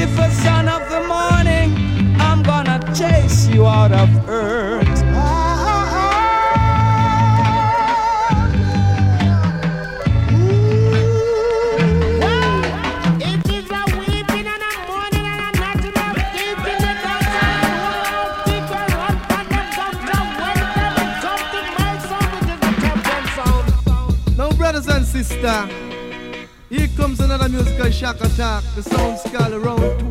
Lucifer, son of the morning, I'm gonna chase you out of earth. Sisters and sister. Here comes another musical shock attack. The sound's got around to you.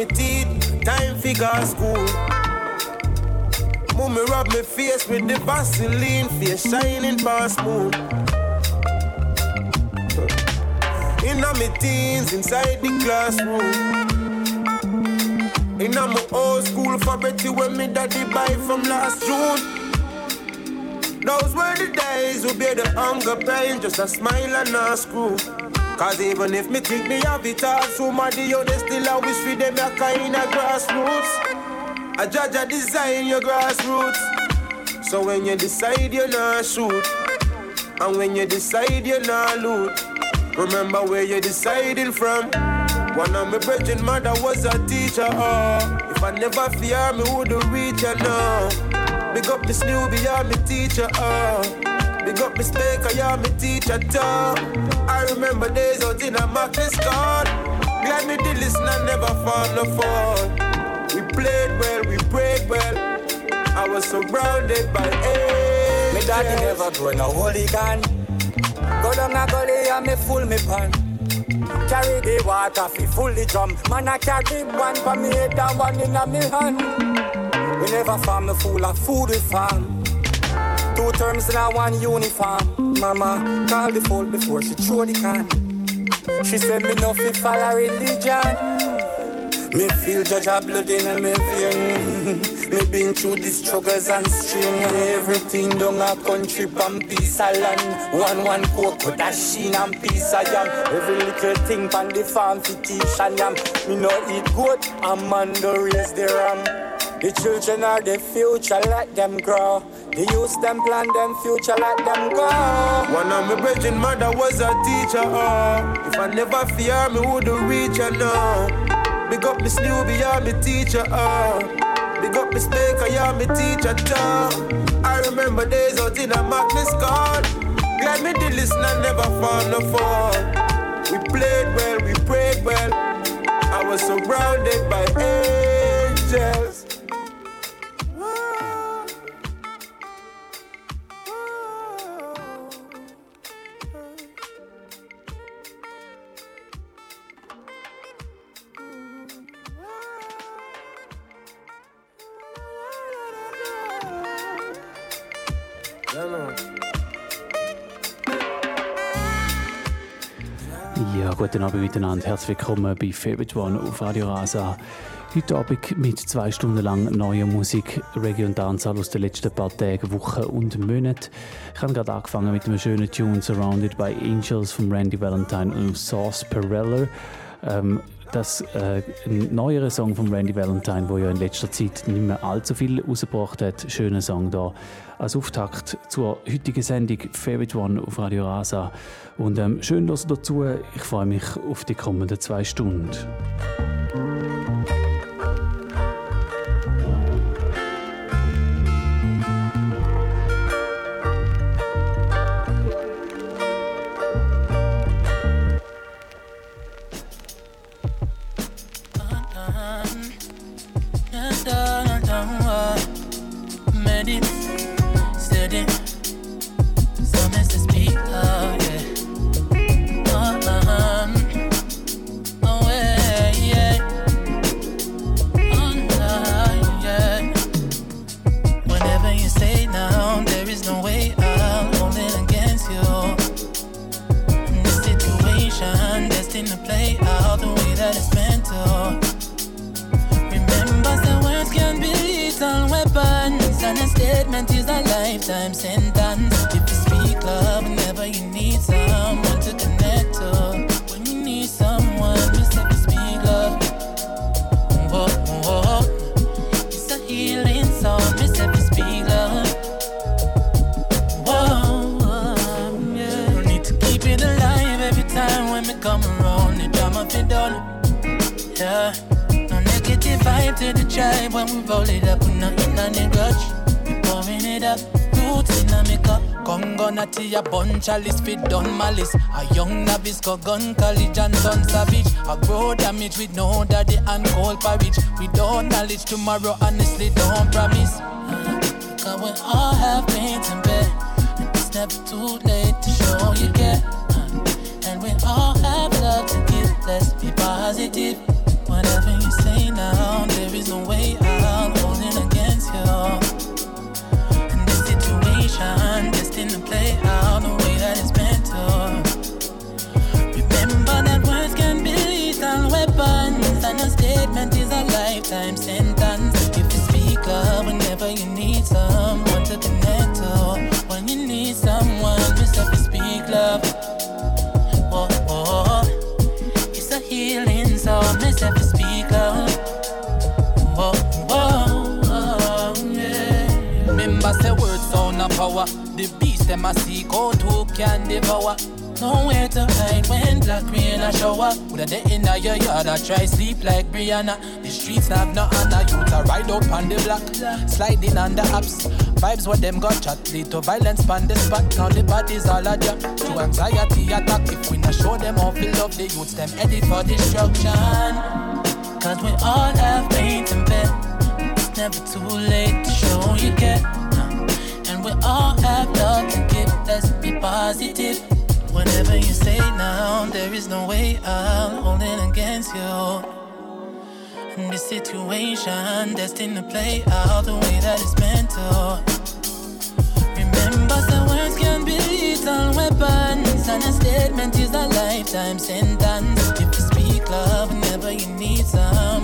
Me teeth, time figure school. Mommy rub me face with the Vaseline, face shining past moon. Inna me teens, inside the classroom. Inna my old school fabric when me daddy buy from last June. Those were the days we bear the hunger pain, just a smile and a screw. Cause even if me think me have it all, somebody you they still a wish for them a kind of grassroots. I judge a design your grassroots. So when you decide you're not shoot, and when you decide you're not loot, remember where you're deciding from. One of my brethren mother was a teacher, oh. If I never fear me, would reach her now. Big up this newbie, I'm a teacher, oh. Big up me speaker, yeah, me teacher too. I remember days out in a Marcus God. Glad me did listen and never fall no fall. We played well, we prayed well. I was surrounded by angels. Me daddy never grow no holy gun. Go down a gully and me full me pan. Carry the water fi fully drum. Man I carry one for me head and one in a me hand. We never farm the full of food we. Two terms in a one uniform. Mama called the phone before she throw the can. She said me no fit follow religion. Me feel judge a blood in me vein. Me been through the struggles and strain. Everything down a country from piece of land. One one cocoa dashing and piece of yam. Every little thing from the farm fi teach and yam. Me no eat goat, I'm man do raise the ram. The children are the future, let them grow. The youth them plan them future, let them go. One of my brethren mother was a teacher, oh. If I never fear me, would reach her now. Big up Miss Newbie, yeah, me teacher, oh. Big up Miss Baker, yeah, me teacher, too. I remember days out in a Magnus God. Glad me did listen and never fall no fall. We played well, we prayed well. I was surrounded by angels. Guten Abend miteinander. Herzlich willkommen bei Favorite One auf Radio Rasa. Heute Abend mit zwei Stunden lang neuer Musik, Reggae und Dancehall aus den letzten paar Tagen, Wochen und Monaten. Ich habe gerade angefangen mit einem schönen Tune Surrounded by Angels von Randy Valentine und Sauce Perella. Ähm, das äh, ein neuerer Song von Randy Valentine, der ja in letzter Zeit nicht mehr allzu viel rausgebracht hat. Schöner Song da als Auftakt zur heutigen Sendung Favorite One auf Radio Rasa. Und ähm, schön los dazu. Ich freue mich auf die kommenden zwei Stunden. gun college and done savage. I grow damage with no daddy and cold porridge. Without knowledge tomorrow times where them got chat lead to violence pan the spot. Now the bodies all a jack to anxiety attack. If we not show them how feel love the youths, them ready for destruction. Cause we all have pain and bear. It's never too late to show you care. And we all have love to give. Let's be positive. Whatever you say now, there is no way I'm holding against you this situation destined to play out the way that it's meant to. It's and a statement is a lifetime sentence. If you speak love, never you need some.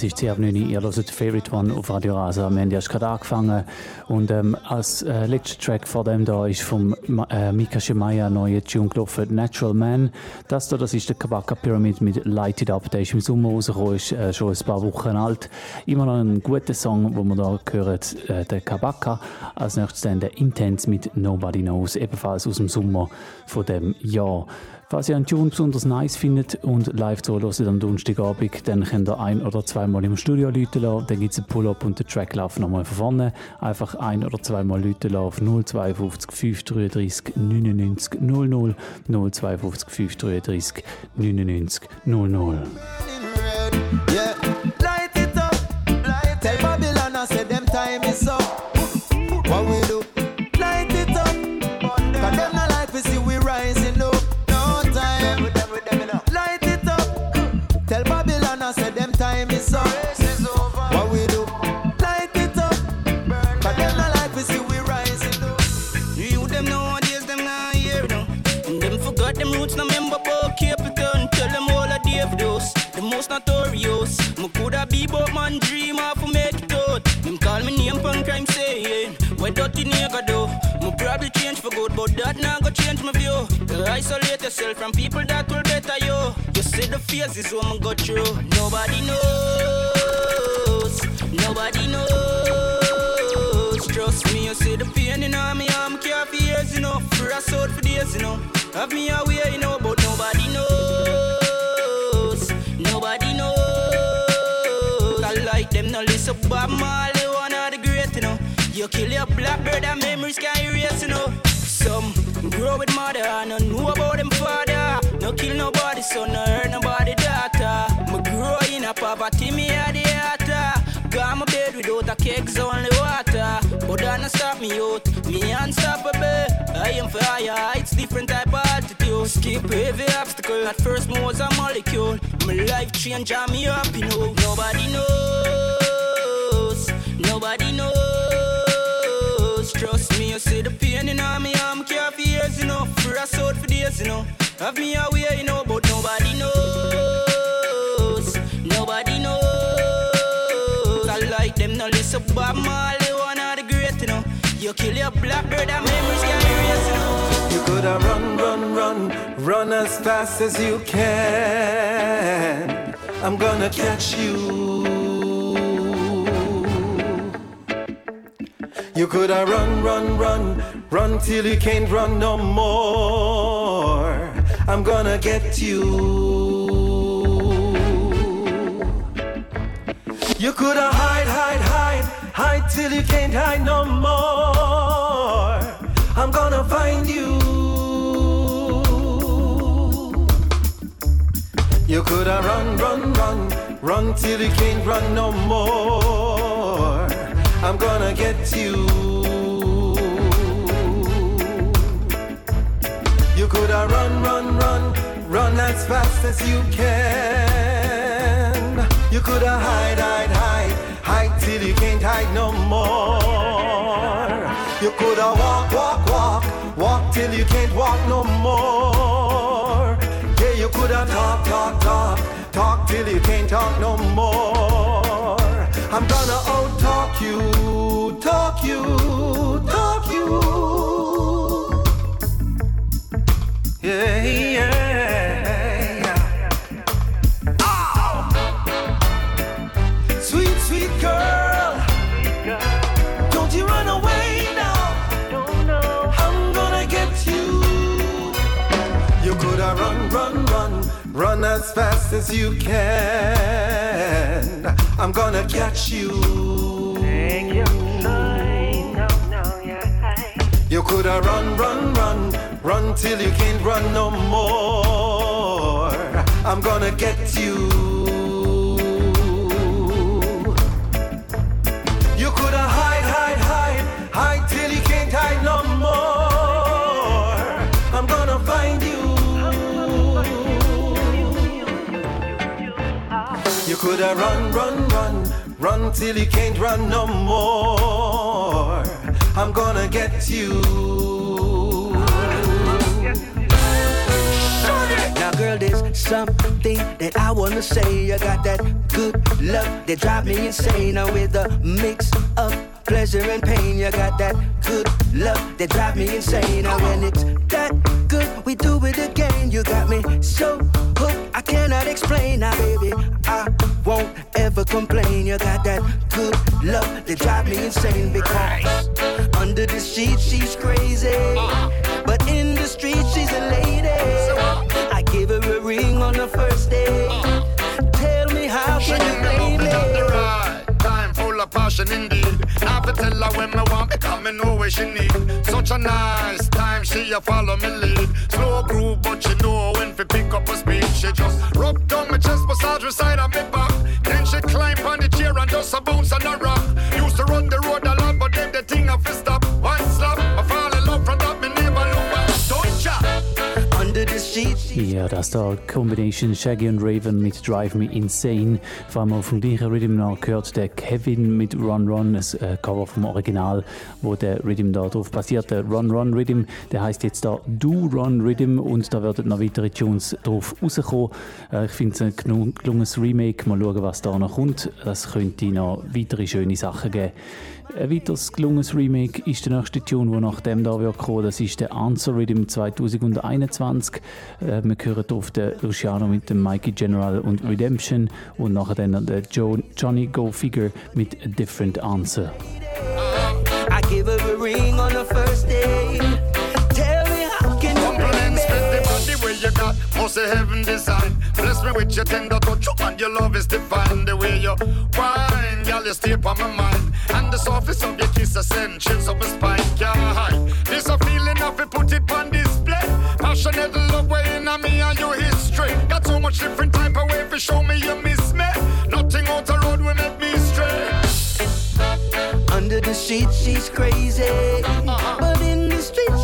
Es ist 10 ab 9 Uhr. Ihr hört Favorite One auf Radio Rasa. Wir haben erst gerade angefangen. Und ähm, als äh, letzter Track vor dem da ist vom äh, Mika Shemaya neue Tune gelaufen, Natural Man. Das da, das ist der Kabaka Pyramid mit Light It Up. Der ist im Sommer rausgekommen, ist äh, schon ein paar Wochen alt. Immer noch ein guter Song, wo wir da hören, äh, der Kabaka. Als nächstes dann der Intense mit Nobody Knows, ebenfalls aus dem Sommer von dem Jahr. Falls ihr einen Tune besonders nice findet und live zuhört am Donnerstagabend, dann könnt ihr ein- oder zweimal im Studio läuten lassen. Dann gibt es einen Pull-Up und den Track laufen nochmal von vorne. Einfach ein- oder zweimal läuten lassen auf 052 533 99 00 052 533 99 00. red. Yeah, man dream of to make it out. Them call me name pon crime saying, where dirty nigga do? Me probably change for good, but that not go change my view. Isolate yourself from people that will better you. You see the phases what me go through. Nobody knows, nobody knows. Trust me, you see the pain in all me arm, care for years, you know. For a sword for days, you know. Have me away, you know, but nobody knows. No listen, Bob Marley, one of the great, you know. You kill your blackbird and memories can erase, you know. Some grow with mother, and don't know about them father. No kill nobody, so no hurt nobody daughter. Me grow in a poverty, me a the altar. Got my bed without a cake's only water. But that not stop me out, me unstoppable. I am fire, it's different type of altitude. Skip every obstacle, at first me was a molecule. My life change up, you know. Nobody knows, Trust me, you see the pain in all me arm, care for years, you know. For a sword for days, you know. Have me away, you know, but nobody knows, nobody knows. I like them, no listen, Bob Marley, one of the great, you know. You kill your blackbird and memories can erase, you know. You coulda run, run, run, run as fast as you can. I'm gonna catch you. You coulda run, run, run, run till you can't run no more. I'm gonna get you. You coulda hide, hide, hide, hide till you can't hide no more. I'm gonna find you. You coulda run, run, run, run till you can't run no more. I'm gonna get you. You coulda run, run, run, run as fast as you can. You coulda hide, hide, hide, hide till you can't hide no more. You coulda walk, walk, walk, walk till you can't walk no more. Yeah, you coulda talk, talk, talk, talk till you can't talk no more. I'm gonna out talk you, talk you, talk you. Yeah, yeah. As fast as you can. I'm gonna catch you. You coulda run, run, run, run till you can't run no more. I'm gonna get you. You You coulda run, run, run, run till you can't run no more. I'm gonna get you. Now, girl, there's something that I wanna say. You got that good love that drive me insane. Now, with a mix of pleasure and pain, you got that good love that drive me insane. Now, when it's that good, we do it again. You got me so hooked, I cannot explain. Now, baby, I won't ever complain. You got that good love that drive me insane because under the sheet she's crazy, but in the street she's a lady. I gave her a ring on the first day. Tell me how can you passion indeed. Now tell her when me want, because me know where she need. Such a nice time, she a follow me lead. Slow groove, but she know when to pick up a speed. She just rub down my chest, massage side of me back. Then she climb on the chair and just a bounce on the rock. Ja, das da Combination Shaggy und Raven mit Drive Me Insane. Vor allem auf dem gleichen Rhythm gehört der Kevin mit Run Run, ein äh, Cover vom Original, wo der Rhythm da drauf basiert. Der Run Run Rhythm, der heißt jetzt da Do Run Rhythm und da werden noch weitere Tunes drauf rauskommen. Äh, ich finde es ein gelungenes Remake. Mal schauen, was da noch kommt. Es könnte noch weitere schöne Sachen geben. Ein weiteres gelungenes Remake ist der nächste Tune, der nach dem da wird. Das ist der Answer Rhythm 2021. Äh, wir hören auf den Luciano mit dem Mikey General und Redemption und nachher dann der jo Johnny Go Figure mit A Different Answer. I give her a ring on the first day. You got must say heaven design. Bless me with your tender touch and your love is divine. The way you wine, girl, you stay on my mind. And the softness of your kiss ascensions of my spine. Yeah. This a feeling of it, put it on display. Passionate love way in me and your history. Got so much different type of way for show me you miss me. Nothing out the road will make me stray. Under the sheet she's crazy, uh-huh. but in the street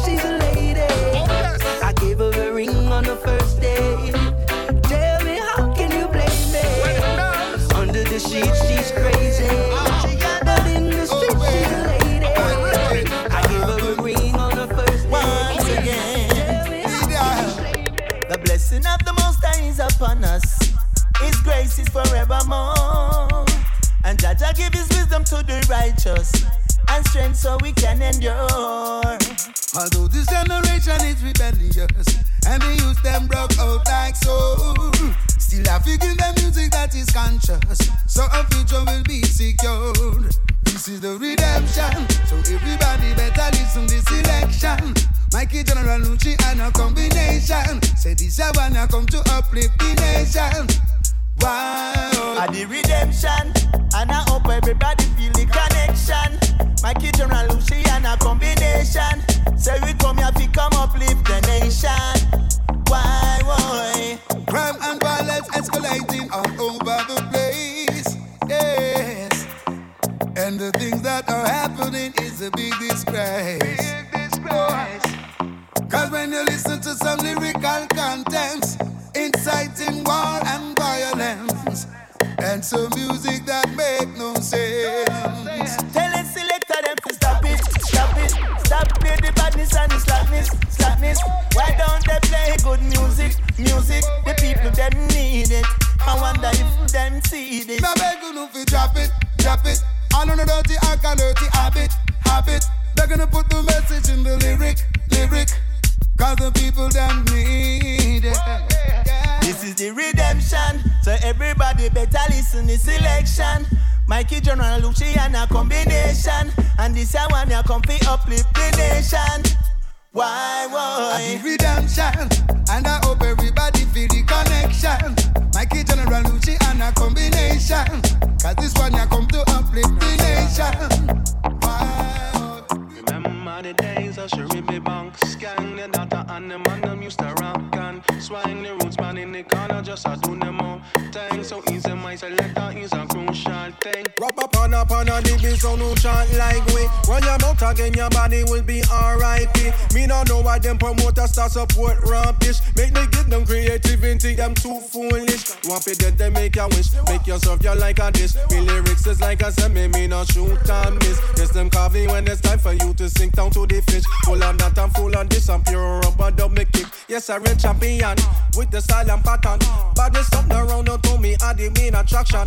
A real champion with the style and pattern Badness something around to me are the main attraction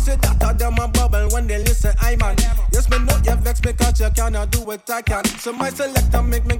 What's it that of them a bubble when they listen, I man. Yes, me know you vex because you cannot do what I can. So my selector make me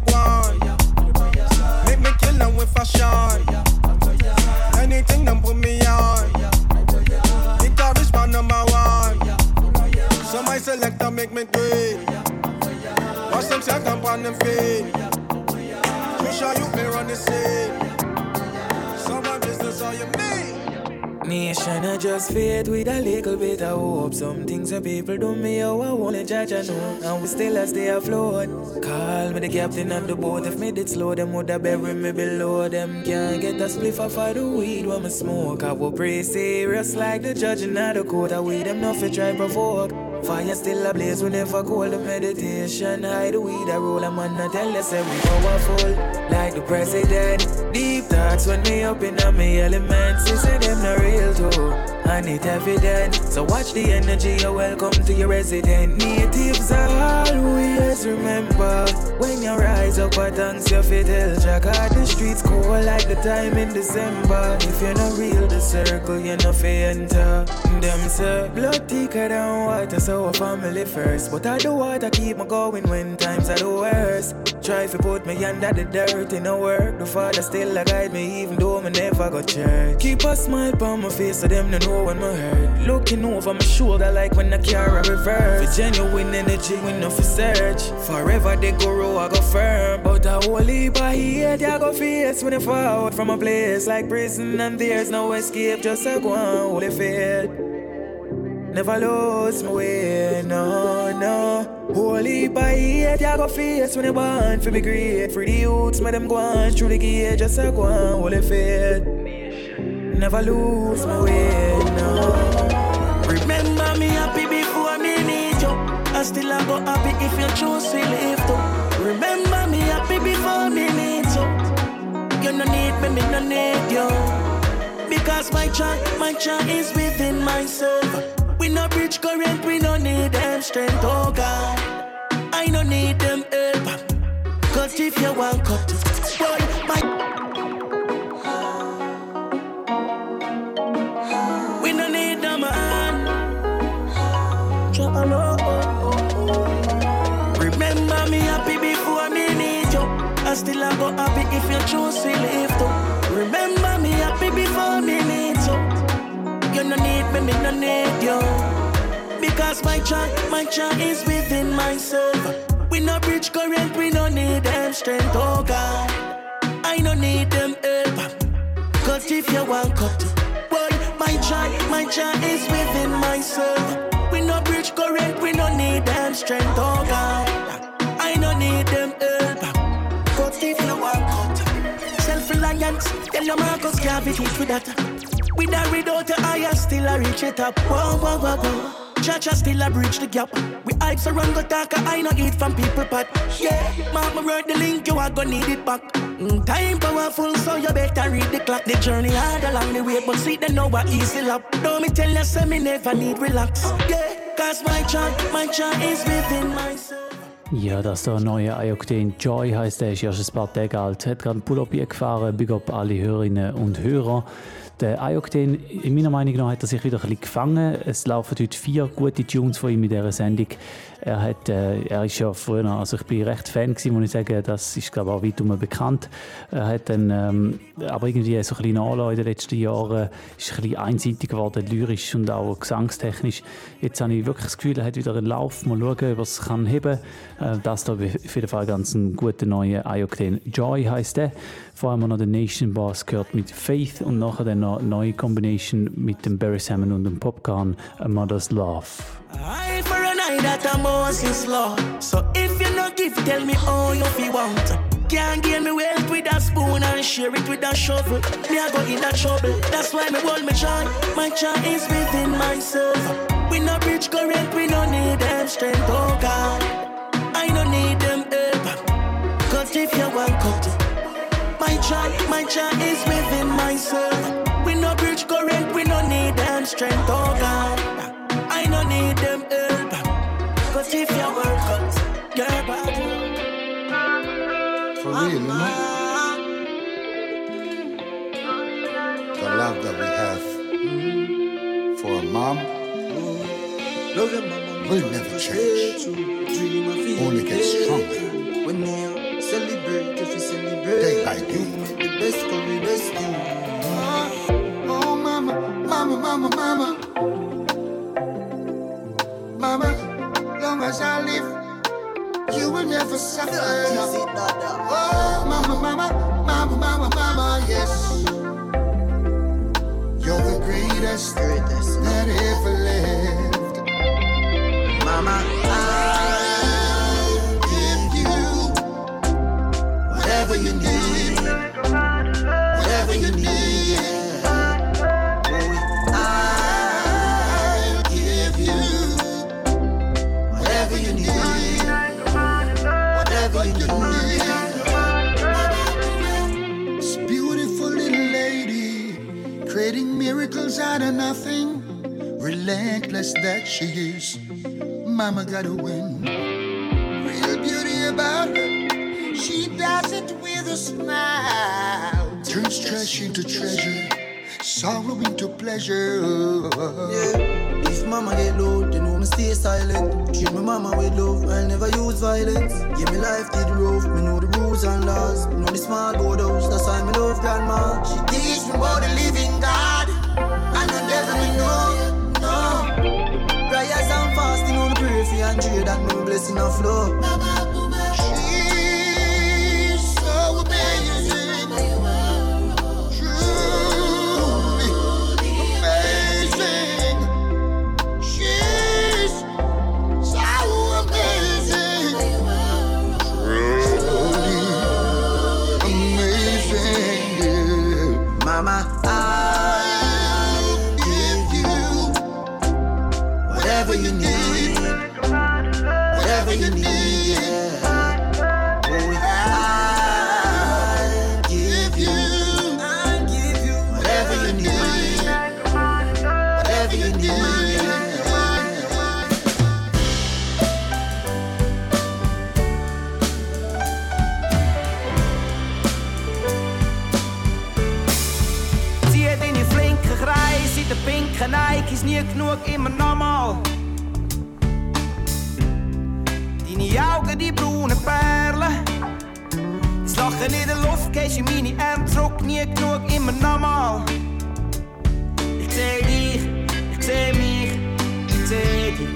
things that people do me how I wanna judge I know. And we still as stay afloat. Call me the captain of the boat. If me did slow, them woulda bury me below. Them can't get a spliff off of the weed when me smoke. I will pray serious like the judge in the court. I weed them nothing try provoke. Fire still a blaze, we never call the meditation. Hide the weed, I roll a man, I tell us we powerful. Like the president. Deep thoughts when me up in a me elements. They say them not real too. And it evident. So watch the energy, you're welcome to your resident. Natives always remember. When you rise up, I thanks you fit tell Jack out the streets cold like the time in December. If you're not real, the circle, you're not fair enter. Them say, blood thicker than water, so a family first. But I do what I keep me going when times are the worst. Try to put me under the dirt in the work. The father still a guide me, even though me never got church. Keep a smile on my face so them no know when my hurt. Looking over my shoulder like when I carry a reverse. For genuine energy, we know for search. Forever they go row, I go firm. But a whole heap of hate, I go face when I fall from a place like prison. And there's no escape, just a go on, holy faith. Never lose my way, no, no. Holy by hate, I go face when you want for me great. For the youths, them go on the gate, just a go on, holy faith. Never lose my way, no. Remember me happy before me need you. I still a go happy if you choose to live too. Remember me happy before me need you. You no need me, me no need you. Because my child, my child is within myself. We no bridge current, we no need them strength, oh God. I no need them help. Cause if you want cut, boy, my I still a go happy if you choose to live too. Remember me happy before me need you. You no need me, me no need you. Because my child, my child is within myself. We no bridge current, we no need them strength, oh God. I no need them help. Cause if you want cut, boy, my child, my child is within myself. We no bridge current, we no need them strength, oh God. Self-reliance, tell your Marcus can't with that. With or without your eye, still a reach it up. Whoa, whoa, whoa, whoa. Church a still a bridge the gap. We hype around go talk, I no eat from people pot. Yeah, mama wrote the link, you are gonna need it back. Mm, time powerful, so you better read the clock. The journey hard along the way, but see they know what easy lap. Don't me tell you, say me never need relax. Yeah, cause my child, my child is within myself. Ja, das da neue Ayokten Joy heißt der, ist erst ein paar Tage alt. Hat gerade einen Pull-Up gefahren. Big up alle Hörerinnen und Hörer. Der Ioctane, in meiner Meinung nach, hat er sich wieder ein bisschen gefangen. Es laufen heute vier gute Tunes von ihm in dieser Sendung. Er, hat, äh, er ist ja früher, also ich bin recht Fan gewesen, muss ich sagen, das ist glaube ich auch weit bekannt. Er hat dann, ähm, aber irgendwie so ein bisschen Anlass in den letzten Jahren ist ein bisschen einseitig geworden, lyrisch und auch gesangstechnisch. Jetzt habe ich wirklich das Gefühl, er hat wieder einen Lauf. Mal schauen, was er kann heben. Äh, das da auf jeden Fall ganz ein guter neuer Ioctane. Joy heißt der. Vor allem noch der Nation Boss gehört mit Faith und nachher dann noch eine neue Kombination mit dem Barry Salmon und dem Popcorn, A Mother's Love. I a that I'm Moses law. So if you no give, tell me all you feel want. Can't give me wealth with a spoon and share it with a shovel. Me I go in a trouble. That's why me hold me joy. My joy is within myself. We no bridge current, we no need them strength, oh God. I no need them help. Cause if you want cut, my joy, my joy is within myself. We no bridge current, we no need them strength, oh God. Cause if you work out, girl, bad. For real? The love that we have for a mom Love your mama. will never change. Only get stronger. When you celebrate, if you celebrate, Day by day. the best of the best. Oh, mama, mama, mama. Mama, as I live, you will never suffer. Oh, mama, mama, mama, mama, mama, yes. You're the greatest that ever lived. Mama, nothing. Relentless that she is. Mama gotta win. Real beauty about her. She does it with a smile. Turns trash into treasure. Sorrow into pleasure. Yeah, if mama get low, then know me stay silent. Treat my mama with love, I'll never use violence. Give me life to the roof, me know the rules and laws. Me know the small house, that's why me love grandma. She teach me about the living God. And know, no. Prayers and fasting on the pray for and trade that no blessing of flow. In der Luft, gehst in meine Arme zurück, nie genug, immer nochmal. Ich seh dich, ich seh mich, ich seh dich.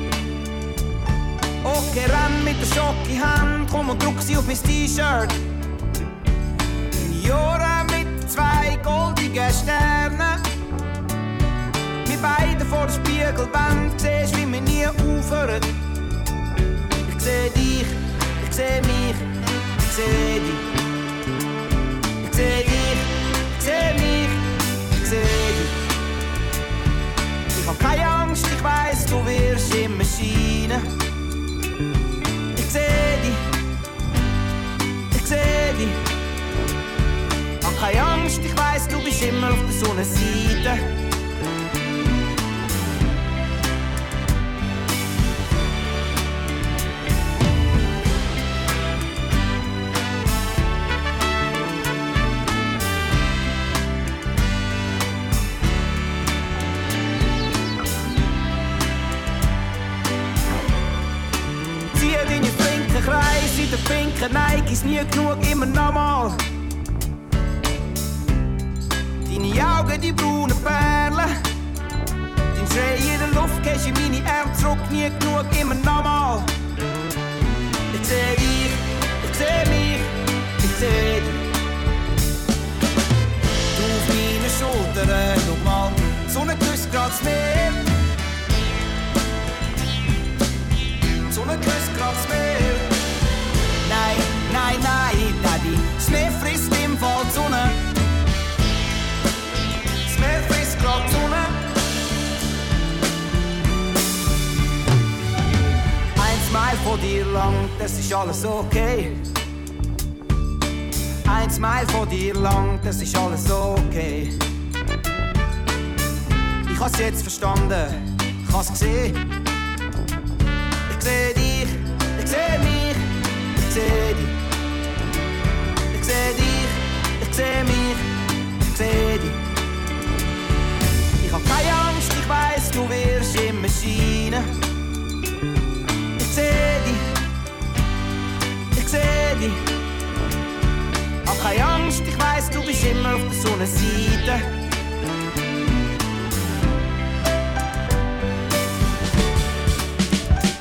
Okay, renn mit der Schock in Hand, komm und druck sie auf mein T-Shirt. Jahre mit zwei goldigen Sternen. Wir beide vor der Spiegelwand, siehst, wie wir nie aufhören. Ich seh dich, ich seh mich, ich seh dich. Seh dich, ich seh mich, ich seh dich. Ich hab keine Angst, ich weiß, du wirst immer scheinen. Ich seh dich, ich seh dich. Hab keine Angst, ich weiß, du bist immer auf der Sonnenseite. Nie genug, immer nochmal. Deine Augen, die braunen Perlen. Dein Schrei in der Luft, gehst in meine Arme zurück, nie genug, immer nochmal. Ich seh dich, ich seh mich, ich seh dich. Du auf meine Schultern, schau mal, Sonne küsst grad Meer. Lang, das ist alles okay. Ein Smile von dir lang, das ist alles okay. Ich hab's jetzt verstanden, ich hab's gesehen. Ich seh dich, ich seh mich, ich seh dich. Ich seh dich, ich seh mich, ich seh dich. Ich hab keine Angst, ich weiß, du wirst immer scheinen. Dich. Hab keine Angst, ich weiß, du bist immer auf der Sonnenseite.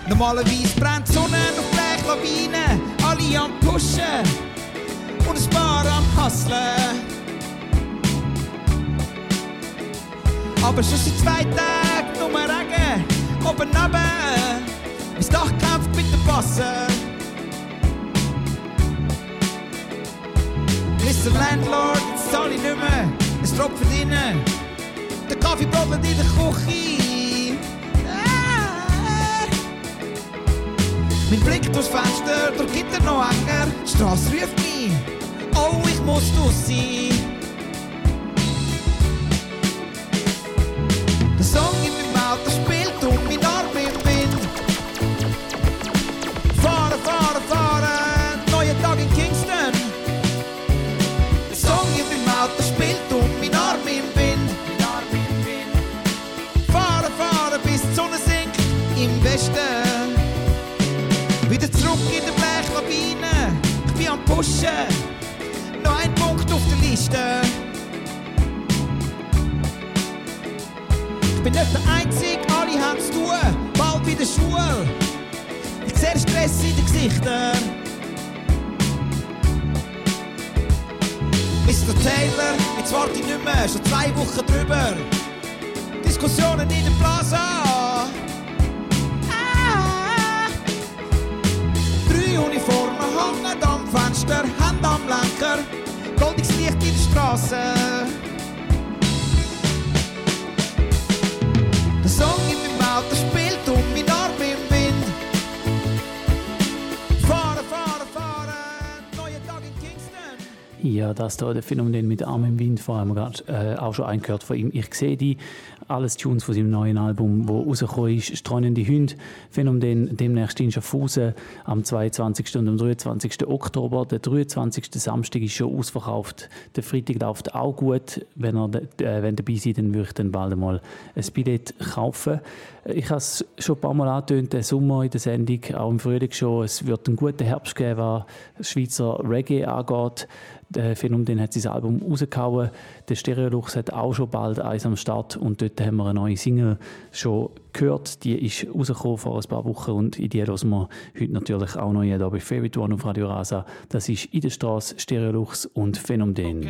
Normalerweise brennt die Sonne auf Blechlawinen, alle am Pushen und ein paar am Hustlen. Aber schon seit zwei Tagen nur Regen, oben runter. Mein Dach kämpft mit den ist de landlord zal hij nummer Es tropft verdienen. Der Kaffee brokkelt in der Küche. Ah. Mijn blik door's venster, door Gitter noch enger. Straße ruft mich, oh, ich muss durch sein. Ja, das da, der Phänomen mit Arm im Wind, vor allem gerade äh, auch schon eingehört von ihm. Ich sehe die, alles Tunes von seinem neuen Album, wo rausgekommen ist, Streunende Hunde, Phänomen demnächst in Schaffhausen am 22. und am 23. Oktober. Der 23. Samstag ist schon ausverkauft. Der Freitag läuft auch gut. Wenn ihr äh, wenn dabei seid, dann würde ich dann bald mal ein Billett kaufen. Ich habe es schon ein paar Mal angetönt, den Sommer in der Sendung, auch im Frühling schon. Es wird einen guten Herbst geben, was Schweizer Reggae angeht. Der Phänomen hat sein Album rausgehauen. Der Stereolux hat auch schon bald eins am Start und dort haben wir eine neue Single schon gehört. Die ist rausgekommen vor ein paar Wochen und in die hören wir heute natürlich auch noch hier bei Favorite One auf Radio Rasa. Das ist «In der Straße», «Stereolux» und «Phänomen».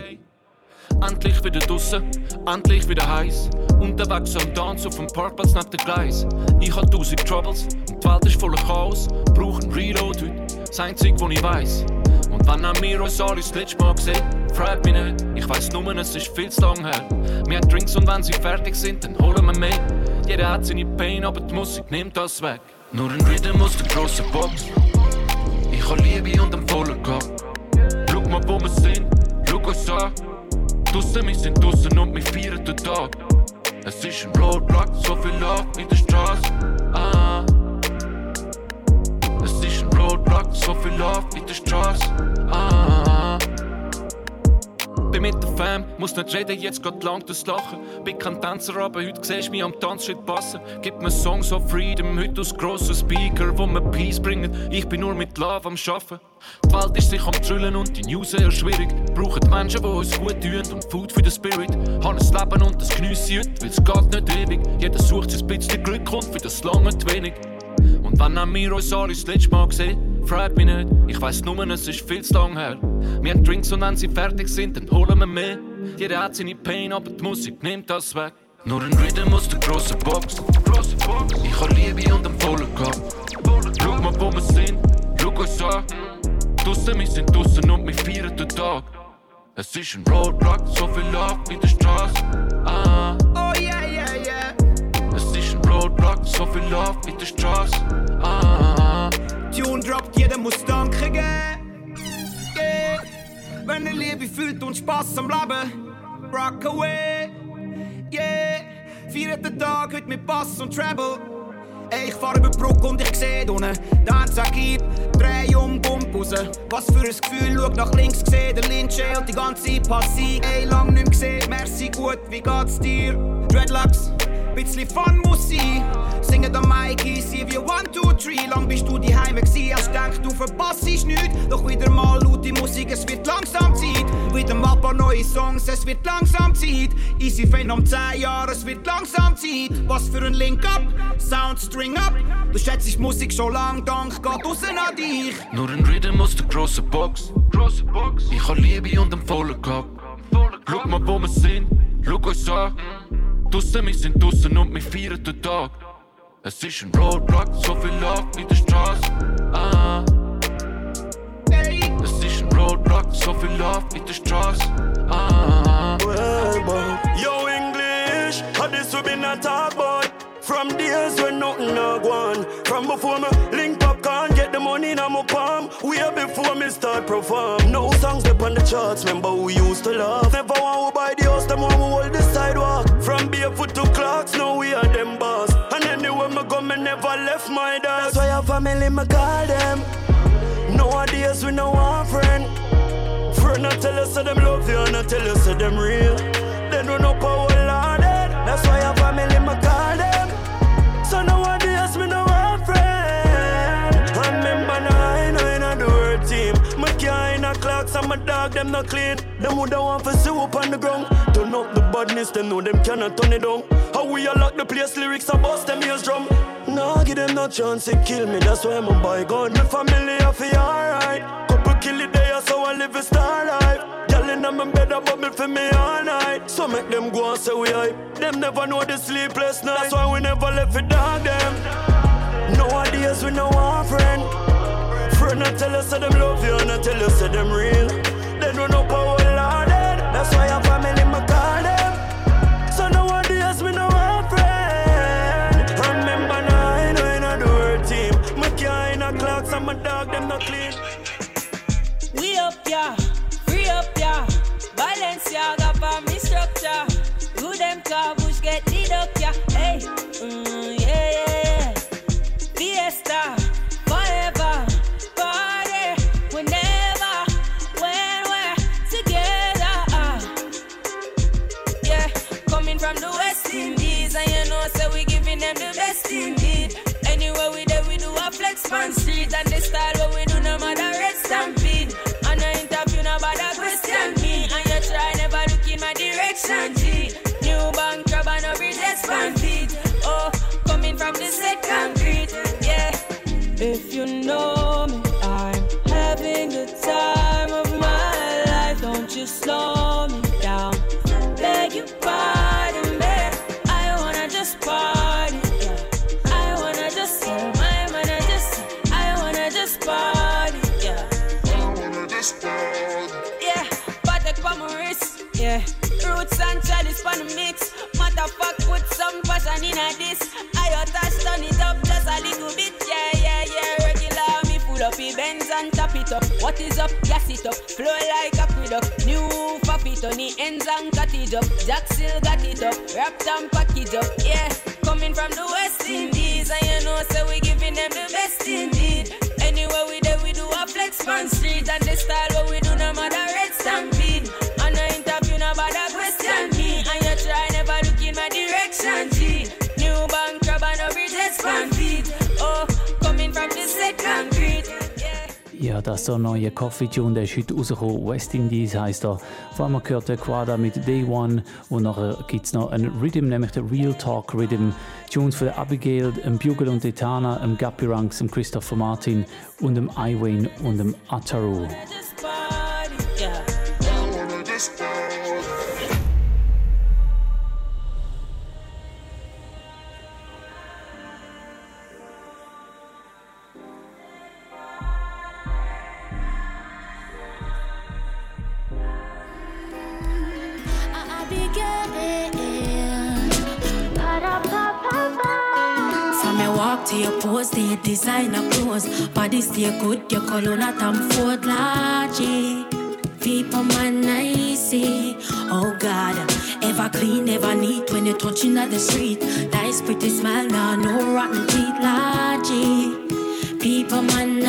Endlich wieder draussen, endlich wieder heiß. Unterwegs am Tanz auf dem Parkplatz neben dem Gleis. Ich hab tausend Troubles und die Welt ist voller Chaos. Brauch ein Reload heute, das Einzige, was ich weiss. Und wenn haben wir uns alle das letzte Mal gesehen? Frag mich nicht, ich weiss nur, es ist viel zu lang her. Wir haben Drinks und wenn sie fertig sind, dann holen wir mehr. Jeder hat seine Pain, aber die Musik nimmt das weg. Nur ein Rhythm aus der grossen Box. Ich hab Liebe und einen vollen Kopf. Schau mal, wo wir sind, schau uns an. Draussen, wir sind draussen und wir feiern den Tag. Es ist ein Roadblock, so viel Love in der Straße. Ah. Es ist ein Roadblock, so viel Love in der Straße. Ah. Bei mit der Fam, muss nicht reden, jetzt geht lang das Lachen. Bin kein Tänzer, aber heute siehst du mich am Tanzschritt passen. Gib mir Songs of Freedom, heute aus grossen Speaker, wo mir Peace bringen. Ich bin nur mit Love am Schaffen. Die Welt ist sich am Trüllen und die News sehr schwierig. Brauchen Menschen, die uns gut tun und Food für den Spirit. Haben ein Leben und das geniesse heute, weil es geht nicht ewig. Jeder sucht sich ein bisschen Glück und für das lange wenig. Und wann haben wir uns alle das letzte Mal gesehen? Frag mich nicht, ich weiss nur, es ist viel zu lang her. Wir haben Drinks und wenn sie fertig sind, dann holen wir mehr. Jeder hat seine Pain, aber die Musik nimmt das weg. Nur ein Rhythm aus der grossen Box. Ich habe Liebe und einen vollen Kopf. Schau mal, wo wir sind, schau uns an. Draussen, wir sind draussen und wir feiern den Tag. Es ist ein Roadblock, so viel Love in der Straße. Ah. So viel Love in der Straße. Ah. Tune droppt, jeder muss Danke geben. Yeah. Wenn ihr Liebe fühlt und Spaß am Leben, rock away. Yeah. Den Tag heute mit Bass und Treble. Ey, ich fahr über Brücke und ich seh unten Dance Gib, dreh um, Bump raus Was für ein Gefühl, schau nach links, seh der Lindsay und die ganze Passie Ey, lang nicht gesehen, merci gut, wie geht's dir? Dreadlocks, bisschen Fun muss sein. Singen der Mikey, see wie one, two, three. Lang bist du die Heime gsi, als denk du verpasst nichts. Doch wieder mal laut die Musik, es wird langsam Zeit. Wieder mal paar neue Songs, es wird langsam Zeit. Easy Fan um 10 Jahre, es wird langsam Zeit. Was für ein Link up, Sound String up. Du schätzt ich Musik schon lang, Dank geht raus an dich. Nur ein Rhythm aus der grossen Box. Grosse Box. Ich habe Liebe und einen vollen Kopf. Schau mal, wo wir sind, schau uns an. Draussen, wir sind draussen und wir feiern den Tag. Es ist ein Roadblock, so viel Love in der Straße. Ah. Es ist ein Roadblock, so viel Love in der Straße. Ah. Yo, English, how this we been a talk boy. From days when nothing no go on. From before me money in my palm. Way before me start perform. No songs up on the charts, remember we used to love. Never want to buy the house, them want to hold the sidewalk. From barefoot to clocks, now we are them boss. And anywhere me go, me never left my dad. That's why our family me call them. Nowadays we no want friend. Friend not tell us that them love you, and not tell us that them real. They don't know power loaded. Eh. That's why our family me call them. In a dog them not clean. Them woulda want for soup on the ground. Turn up the badness, them know them cannot turn it down. How we a lock the place, lyrics a bust them ears drum. Nah, give them no chance to kill me. That's why I'm a boy gun. My family I feel alright. Couple kill it there, so I live a star life. Girl in my bed a bubble for me all night. So make them go and say we hype. Them never know the sleepless night. That's why we never left it dog them. Nowadays we no want friend. Friend not tell you, that them love you and I tell us that them real. They don't know power loaded. That's why our family my call them. So nowadays we no want friend. Remember now I know in the word team. My car in a clocks and my dog them not clean. We up, yeah. Free up, yeah. Balenciaga me structure. Who them car bush get deduct, yeah. Hey, mm, a passion in a this. I touch turn it up just a little bit. Yeah, yeah, yeah. Regular me full up the Benz and top it up. What is up? Gas it up. Flow like aqueduct. New it on the ends and cut it up. Jack still got it up. Wrapped and package up. Yeah. Coming from the West Indies. And you know, so we giving them the best indeed. Anywhere we there, we do a flex on street. And the style what we Ja, das ist der neue Coffee Tune, der ist heute rausgekommen. West Indies heisst er. Vor allem gehört der Quada mit Day One und nachher gibt es noch einen Rhythm, nämlich der Real Talk Rhythm. Tunes von Abigail, dem Bugle und Etana, dem Guppy Ranks, dem Christopher Martin und dem Iwayne und dem Ataru. To your pose, to your designer clothes. Body stay good, your color not am Ford logic. Eh? People man nice, oh God. Ever clean, ever neat when you're touching at the street. Nice pretty smile, now no rotten teeth logic. Eh? People man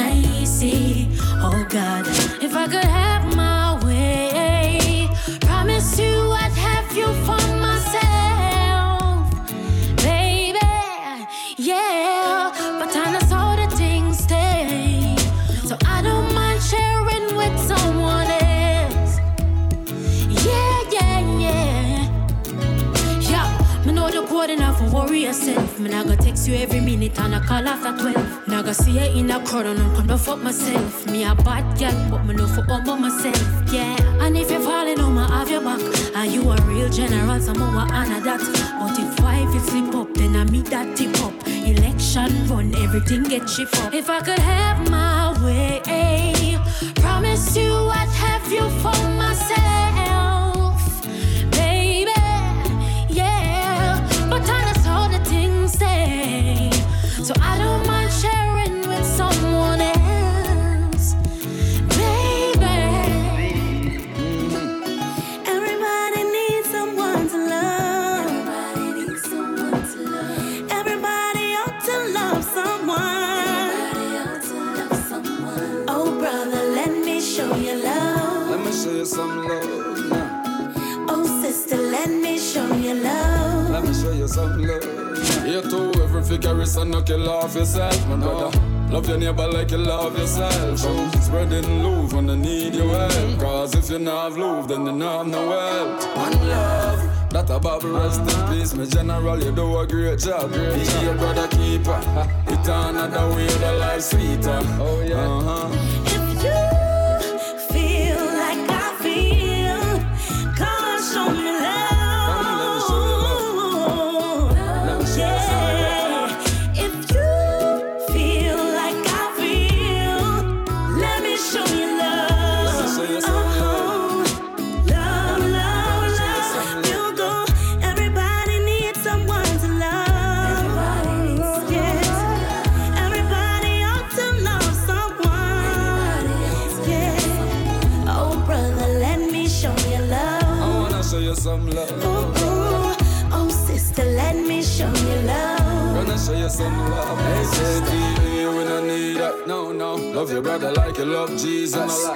Me nah go text you every minute and I call after 12. Nah go see you in a crowd and I'm come fuck myself. Me a bad girl, but me no fuck up by myself. Yeah, and if you're falling my have your back, and you a real general, some more honor that. But if wife you slip up, then I meet that tip up. Election run, everything get shift up. If I could have my way, promise you I'd have you for myself. Me show you some love. Here too, every figure is a knock you love yourself, my brother. Love your neighbor like you love yourself. So spreading love when I need your help. Cause if you not have love, then you not have no help. One love. That a Bible rest in peace, my general, you do a great job. Be your brother keeper. It another way, the life sweeter. Oh yeah. Uh-huh. Some love. Hey, say we don't need that. No, no. Love your brother like you love Jesus.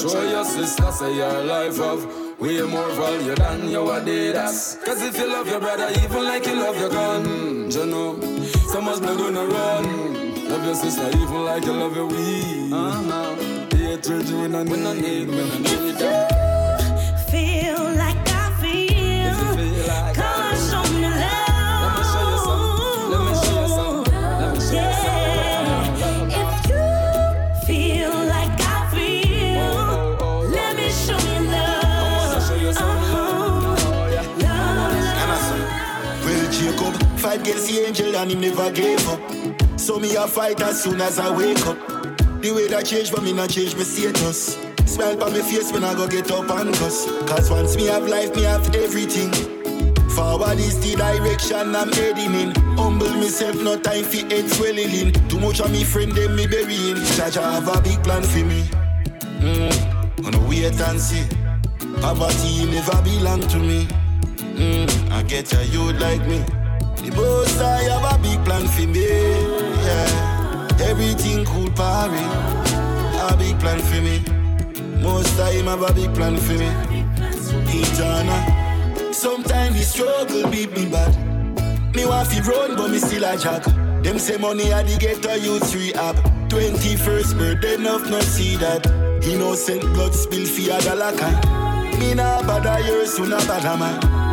Show your sister, say your life of. Way more value than your Adidas. Cause if you love your brother, even like you love your gun, you know, so much blood gonna run. Love your sister, even like you love your weed. Uh-huh. Hatred, you don't need, we don't need that. Feel like angel and he never gave up. So me a fight as soon as I wake up. The way that change but me not change my status. Smile on my face when I go get up and cuss. Cause once me have life, me have everything. Forward is the direction I'm heading in. Humble myself, no time for head swelling in. Too much of me friend them me burying. Jaja have a big plan for me. Mm, gonna wait and see. Poverty never belong to me. Mm, I get a youth like me. The boss I have a big plan for me. Yeah, everything cool, party. A big plan for me. Most time have a big plan for me. Eternal. Sometimes the struggle beat me bad. Me want to run, but me still a jack. Them say money I the ghetto youth free up. 21st birthday, enough not see that. Innocent blood spill for a galaka. Me nah bother yours, so nah bother man.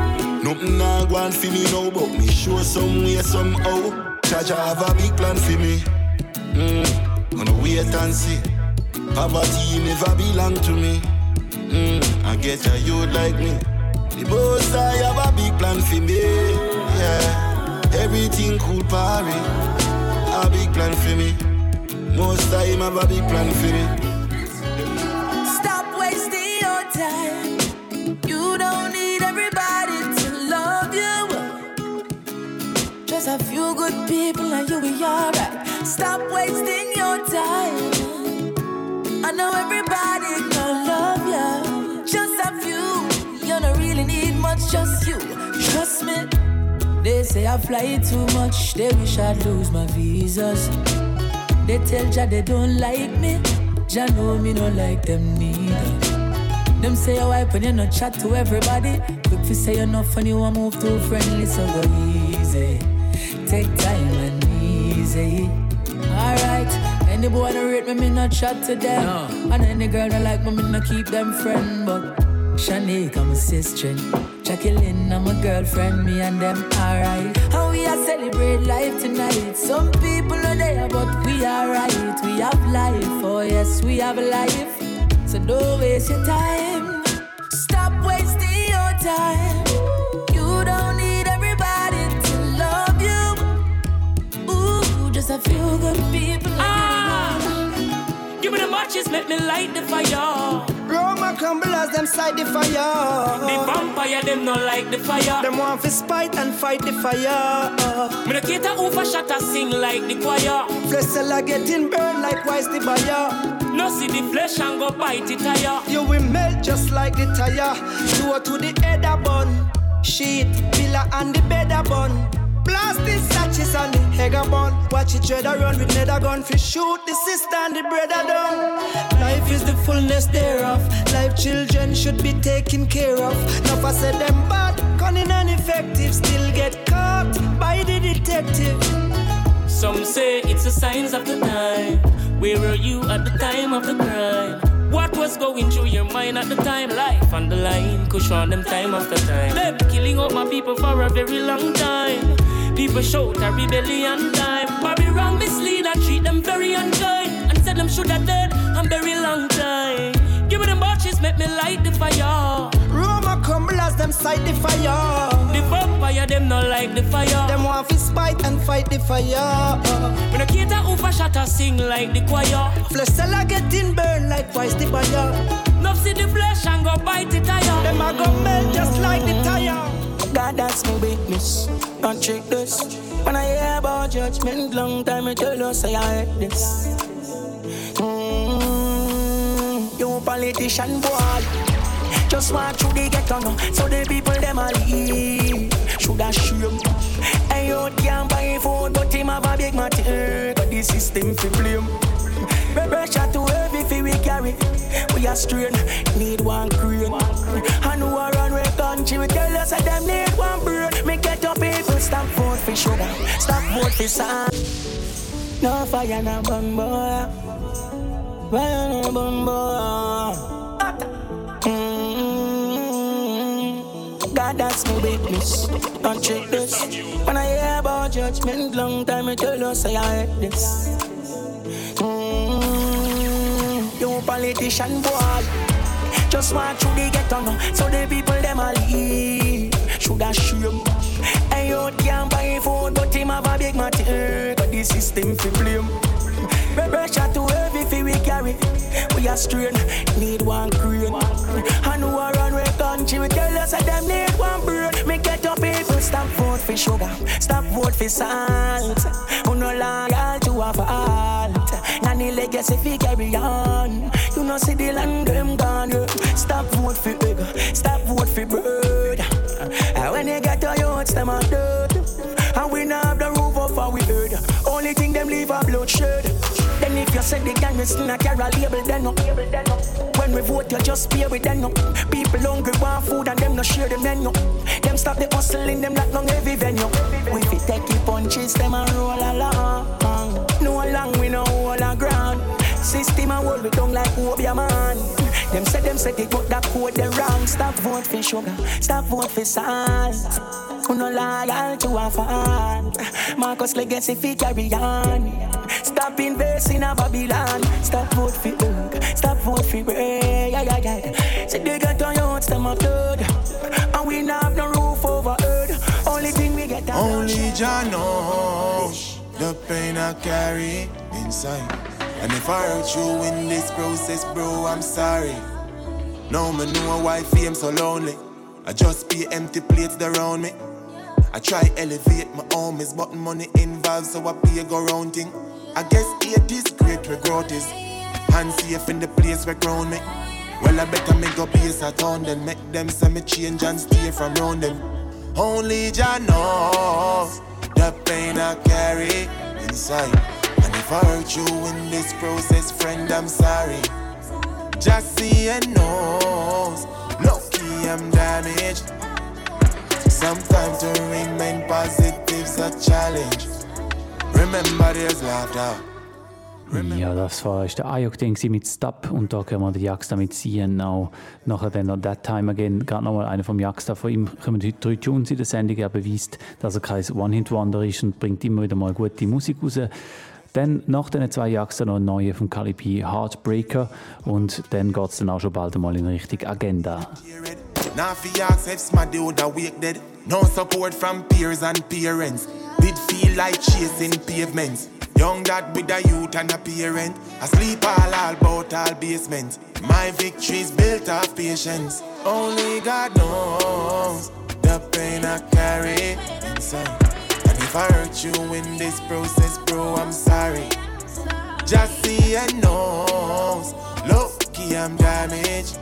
Nothing go on for me now, but me sure some way somehow. Jaja have a big plan for me. Mm, gonna wait and see. Poverty never belong to me. Mm, I get a youth like me. The boss I have a big plan for me. Yeah, everything cool party. A big plan for me. Most time have a big plan for me. Just a few good people and you'll be alright. Stop wasting your time. I know everybody gonna love you. Just a few. You don't really need much, just you. Trust me. They say I fly too much. They wish I'd lose my visas. They tell Jah they don't like me. Jah know me no like them neither. Them say you wipe when you no chat to everybody. Quick fi say you not funny, you move too friendly, so go easy. Take time and easy. Alright, any boy no rate me, me not chat to them. And any girl no like me, me no keep them friend. But Shanique, I'm a sister. Jacqueline, I'm a girlfriend, me and them alright. How we are celebrate life tonight. Some people are there, but we are right. We have life, oh yes, we have life. So don't waste your time. Stop wasting your time. A few good people. Ah, give me the matches, let me light the fire. Roma crumble as them side the fire. The vampire, them not like the fire. Them want to spite and fight the fire. Me the cater over shot a sing like the choir. Flesh seller getting burned likewise the buyer. No see the flesh and go bite the tire. You will melt just like the tire. Door to the head a bun. Sheet, pillar and the bed a bun. Blast the satches and the egg a bun. Watch it dread a run with nether gun. Fi shoot the sister and the brother down. Life is the fullness thereof. Life children should be taken care of. Now I said them bad, cunning and effective. Still get caught by the detective. Some say it's the signs of the time. Where were you at the time of the crime? What was going through your mind at the time? Life on the line, cushion them time after time. Them killing up my people for a very long time. People shout a rebellion time. Bobby wrong mislead and treat them very unkind. And said them should have dead a very long time. Give me them matches, make me light the fire. Roma crumble as them sight the fire. The vampire, them not like the fire. Them want to spite and fight the fire. When a cater over shot sing like the choir. Flesh seller getting burned like twice the buyer. Love see the flesh and go bite the tire. Them a go melt just like the tire. God, that's my witness. Don't trick this. When I hear about judgment, long time I tell you, say I hate this. Mm, you politician boy. Just want through the ghetto now, so the people them a leave. Shoulda shame. Hey, you can't buy food, but him have a big matter. But the system fi blame. We pressure too heavy fi we carry. We are strain, need one crane. And who are country, tell us that them need one brain. Me get up people, stop vote for sugar, stop vote for sand. No fire, no bun boy. Fire, no bun boy. Mm, God, that's my witness. Don't check this. When I hear about judgment, long time I tell say I hate this. Mm, you politician boy. Just want through the ghetto now, so the people them a leave. Shoulda shame. Hey, you can't buy food, but him have a big matter. But the system fi blame. We pressure too heavy fi we carry. We are strain, need one crane. And who are run we country, we tell us that them need one brain. Me get up people, stop vote for sugar, stop vote for salt. Who no longer to a fault. Nanny legacy fi carry on. You know see the land them gone. yeah. Stop vote for egg, stop vote for bird. And when they get to youths, them a dirt. And we not have the roof of our head. Only thing them leave a bloodshed. You say the gang is not carry a label, then no. When we vote, you just pay with them no. People hungry want food and them no share the menu. Them stop the hustling, them like long heavy venue. We fit take the punches, them and roll along. No long we no hold a ground. we don't like who be a man. Them say them say they got that code they wrong. Stop vote for sugar, stop vote for salt. Who no loyal to a fan. Marcus legacy fi carry on. Stop investing in Babylon. Stop vote for Oak. Stop vote for Ray. Yeah, yeah, yeah. Say they got on your them of blood. And we not have no roof over earth. Only thing we get Only Jah knows the pain I carry inside. And if I hurt you in this process, bro, I'm sorry. No man know why fame so lonely. I just be empty plates around me. I try elevate my homies, but money involved, so I pay go round thing. I guess it is great where growth is. Hands safe in the place where ground me. Well, I better make up base a town than make them say me change and stay from round them. Only Jah knows the pain I carry inside. Hurt you in this process, friend, I'm sorry. See and knows, lucky I'm damaged. Sometimes to remain positive's a challenge. Remember there's laughter. Ja, das war ist der Ayok-Ding mit Stop und da können wir den Jackster mit ziehen. Auch nachher dann noch That Time Again, gerade nochmal einer vom Jackster. Von ihm kommen heute drei Tunes in der Sendung. Er beweist, dass er kein One-Hit-Wonder ist und bringt immer wieder mal gute Musik raus. Dann nach den zwei Jackster noch ein neuer von Cali P, Heartbreaker. Und dann geht es dann auch schon bald einmal in Richtung Agenda. No support from peers and parents. Did feel like chasing pavements. Young dad with a youth and a parent. I sleep all about all basements. My victory's built of patience. Only God knows the pain I carry inside. I hurt you in this process, bro, I'm sorry. Just see and knows. Lucky I'm damaged.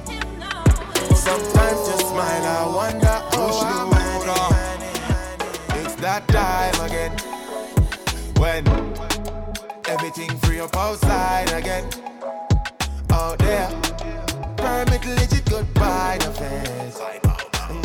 Sometimes just smile, I wonder oh, how I'm It's that time again when everything free up outside again. Out there, permit legit goodbye the fence.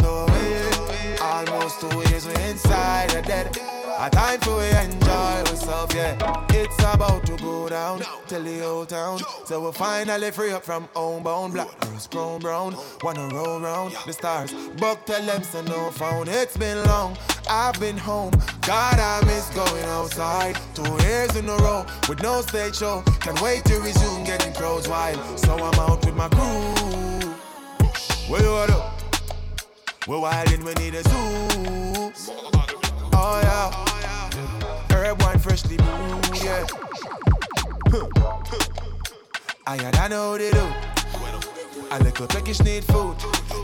Go away, almost two years we inside a dead. A time we enjoy ourselves, yeah. It's about to go down, tell the whole town. So we'll finally free up from homebound. Black girls grown brown, wanna roll round the stars. Buck tell them so no phone. It's been long, I've been home. God, I miss going outside. Two years in a row with no stage show. Can't wait to resume getting crowds wild. So I'm out with my crew. Where you at? We're we need a zoo. Oh yeah. Herb wine freshly brewed, yeah. I had I know they do. I like a Turkish need food.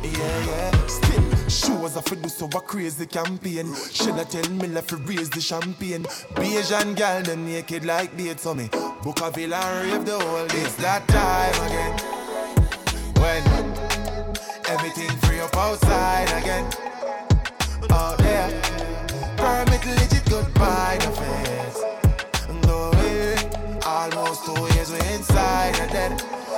Yeah, yeah. Still, shows off do so a crazy campaign. Should I tell me left to raise the champagne? Asian gal, them naked like bait so me. Book a villa and rave the whole day. It's that time again. When everything free up outside again. Out. Permit goodbye the fence. Way. Almost two years we inside and then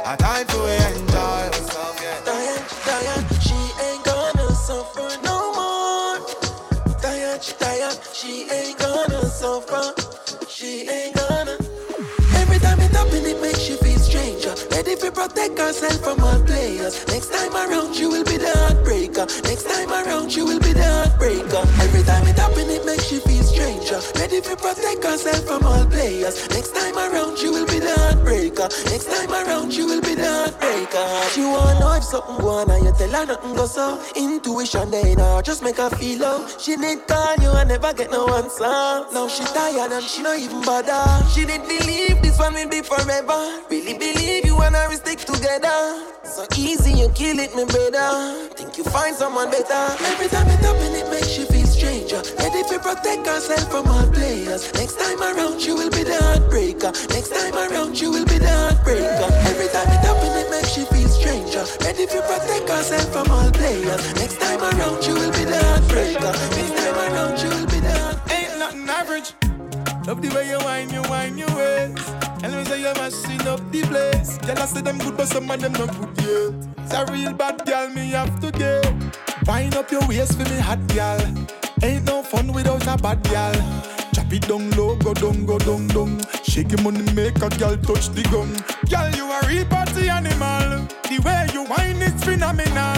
a time to enjoy ourselves. Yeah. Diane, Diane, she ain't gonna suffer no more. Diane, Diane, she ain't gonna suffer. She ain't gonna. Every time it happen, it makes you feel stranger. Ready to protect herself from all players. Next time around, you will be the heartbreaker. Next time around, you will be the heartbreaker. Time it happen, it makes you feel stranger. Ready to protect herself from all players. Next time around, you will be the heartbreaker. Next time around, you will be the heartbreaker. She wanna know if something go on, you tell her nothing go so. Intuition, they know, just make her feel low. She need call you and never get no answer. Now she tired and she not even bother. She didn't believe this one will be forever. Really believe you and I will stick together. So easy, you kill it, me brother. Think you find someone better. Every time it happen, it makes you feel stranger. Ready to protect herself from all players. Next time around, you will be the heartbreaker. Next time around, you will be the heartbreaker. Every time it happen, it makes you feel stranger. Ready to protect herself from all players. Next time around, you will be the heartbreaker. Next time around, you will be the heartbreaker. Ain't nothing average. Love the way you whine, you whine your ways. And me say you're mashing up the place. Girl, I say them good, but some of them not good yet. It's a real bad girl, me have to get. Wind up your waist for me hot girl. Ain't no fun without a bad girl. Chop it down low, go down, go down, down. Shake your money, make a girl touch the gun. Girl, you a real party animal. The way you whine is phenomenal.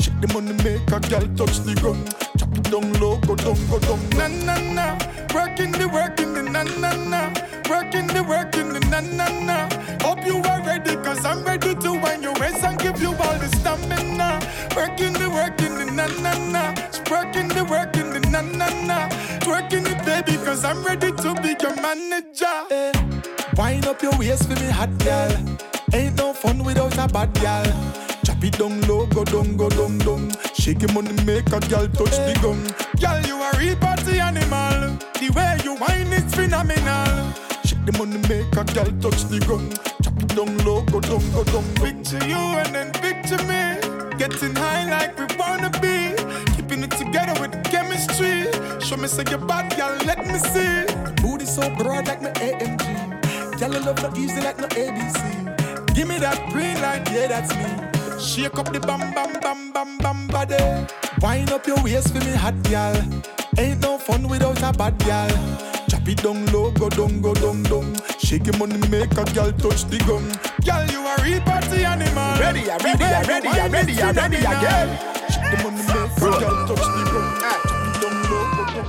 Shake the money, make a girl touch the gun. Chop it down low, go down, go down. Na na na, working the working the na na na, working the working the na na na. Hope you are ready, cause I'm ready to wind your waist and give you all the stamina. Working the working the na na na, working the working na na twerking it baby, cause I'm ready to be your manager. Eh. Wind up your waist for me hot girl. Ain't no fun without a bad girl. Chop it down low, go down, go down, down. Shake your money, make a girl touch the gun. Girl, you a real party animal. The way you whine is phenomenal. Shake the money, make a girl touch the gun. Chop it down low, go down, go down. Picture you and then picture me. Getting high like we wanna be. Keeping it together with chemistry. Show me say you're bad, girl, let me see. Booty so broad like my AMG. Girl, I love not easy like no ABC. Give me that green light, yeah, that's me. Shake up the bam bam bam bam bam body. Wind up your waist for me hot gal. Ain't no fun without a bad gal. Chop it down low, go down, go down, down. Shake your money, make a gal touch the gun. Gal, you a real party animal. Ready, ya, ready, ya, ready, ya, ready, ya, ready, ya, girl. Shake the money, make a gal touch the gun.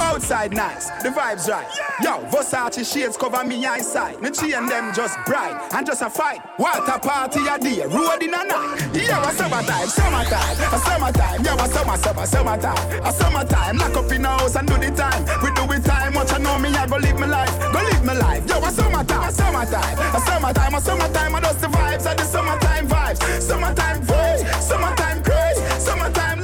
Outside nice, the vibes right. Yo, Versace shades cover me inside. Me chain them just bright and just a fight. Water party a day, road in a night. Yeah, a summertime, summertime, a summertime. Yeah, a summer, summer, summertime, a summertime. Lock up in the house and do the time. We do it time, watch I know me, I go live my life, go live my life. Yo, a summertime, a summertime, a summertime, a summertime. I just the vibes, and the summertime vibes, summertime vibes, summertime craze, summertime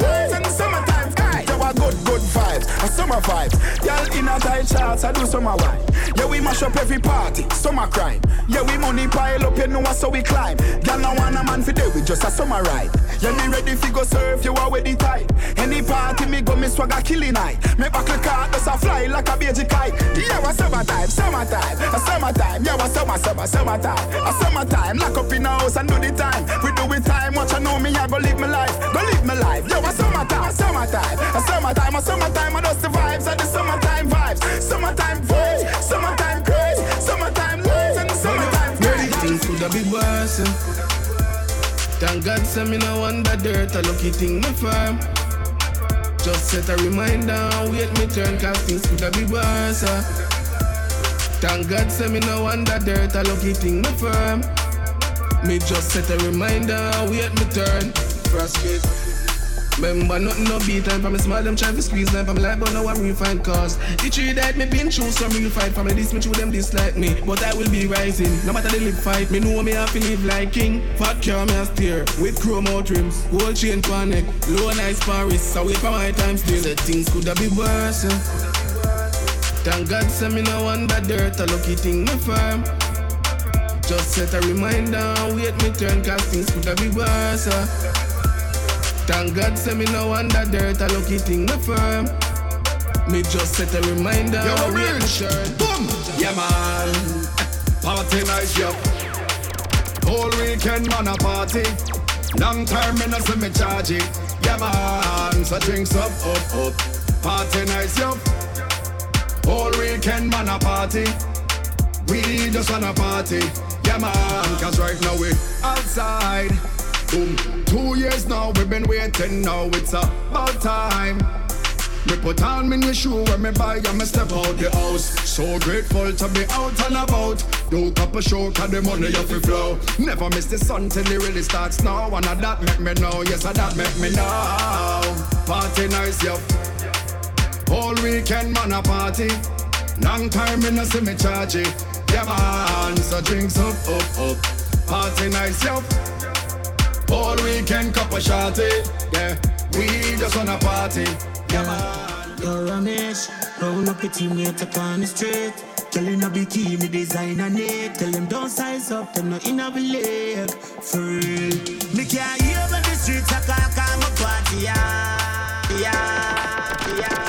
vibes, a summer vibes. Y'all in a tight charts, I do summer wine. Yeah, we mash up every party, summer crime. Yeah, we money pile up, you know us so we climb. Y'all no want a man for day, we just a summer ride. Yeah, me ready fi go surf, you already tight. Any party me go, me swagger killing night. Me buckle car, just a fly like a baby kite. Yeah, a summertime, summertime, a summertime. Yeah, a summer, summer, summertime, a summertime. Lock up in the house and do the time. We do it time, watch I know me, I go live my life, go live my life. Yo, a summertime, a summertime, a summertime, a summertime. I just the vibes, and the summertime vibes, summertime vibes, summertime craze, summertime lights, and the summertime sky. things could have been worse. Eh? Thank God, say me no wonder dirt, a lucky thing me firm. Just set a reminder, wait me turn, cause things could have been worse. Eh? Thank God, say me no wonder dirt, a lucky thing me firm. Me just set a reminder, wait me turn. Frustrate. Remember nothing no beat time for me. Smile them try to squeeze for me. Life but now I'm refined cause. The three that me been through some real fight me. This me through them dislike me. But I will be rising. No matter the lip fight me know me have to live like king. Fat car me a steer with chrome out rims. Gold chain for neck. Low nice Paris. So wait for my time still. The things could have been worse eh. Thank God say me no wonder dirt. A lucky thing me firm. Just set a reminder. Wait me turn cause things could have been worse. Thank God say me no wonder dirt a lucky thing me firm. Me just set a reminder. Yo, wait me rich. turn. Boom. Yeah man, Party night, yo. Whole weekend man a party. Long time me no see me charge it. Yeah man, so drinks up, up, up. Party night, yo. Whole weekend man a party. We just wanna party. Yeah man, cause right now we outside. Boom. Two years now we've been waiting. Now it's about time. Me put on me new shoe when me buy and me step out the house. So grateful to be out and about. Do couple show cause the money you fi flow. Never miss the sun till it really starts now. And a that make me know, yes a that make me know. Party nice, yo. Whole weekend man a party. Long time me no see me charge it. Yeah man, so drinks up, up, up. Party nice, yo. Cup of shorty, eh? yeah. We just wanna party, yeah man. Yo, Ramesh, round up your teammate up on the street. In a bikini, designer neat. Tell them don't size up, them not in a leg. For. Me can't hear when the streets are call, call my party, yeah. Yeah, yeah,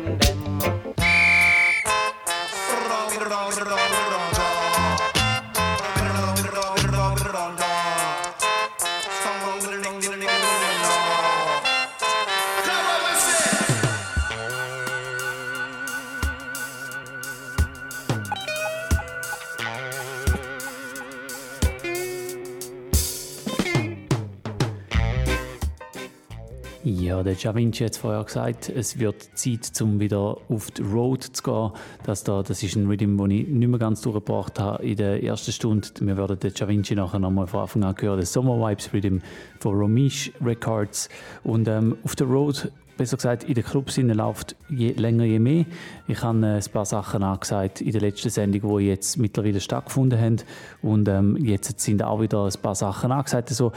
Ja, der Javinci hat es vorher gesagt, es wird Zeit, um wieder auf die Road zu gehen. Das, da, das ist ein Rhythm, den ich nicht mehr ganz durchgebracht habe in der ersten Stunde. Wir werden den Javinci nachher nochmal von Anfang an hören, den Summer Vibes Rhythm von Romish Records. Und ähm, auf der Road besser gesagt, in den Clubs läuft je länger, je mehr. Ich habe äh, ein paar Sachen angesagt in der letzten Sendung, die jetzt mittlerweile stattgefunden haben. Und ähm, jetzt sind auch wieder ein paar Sachen angesagt. Also,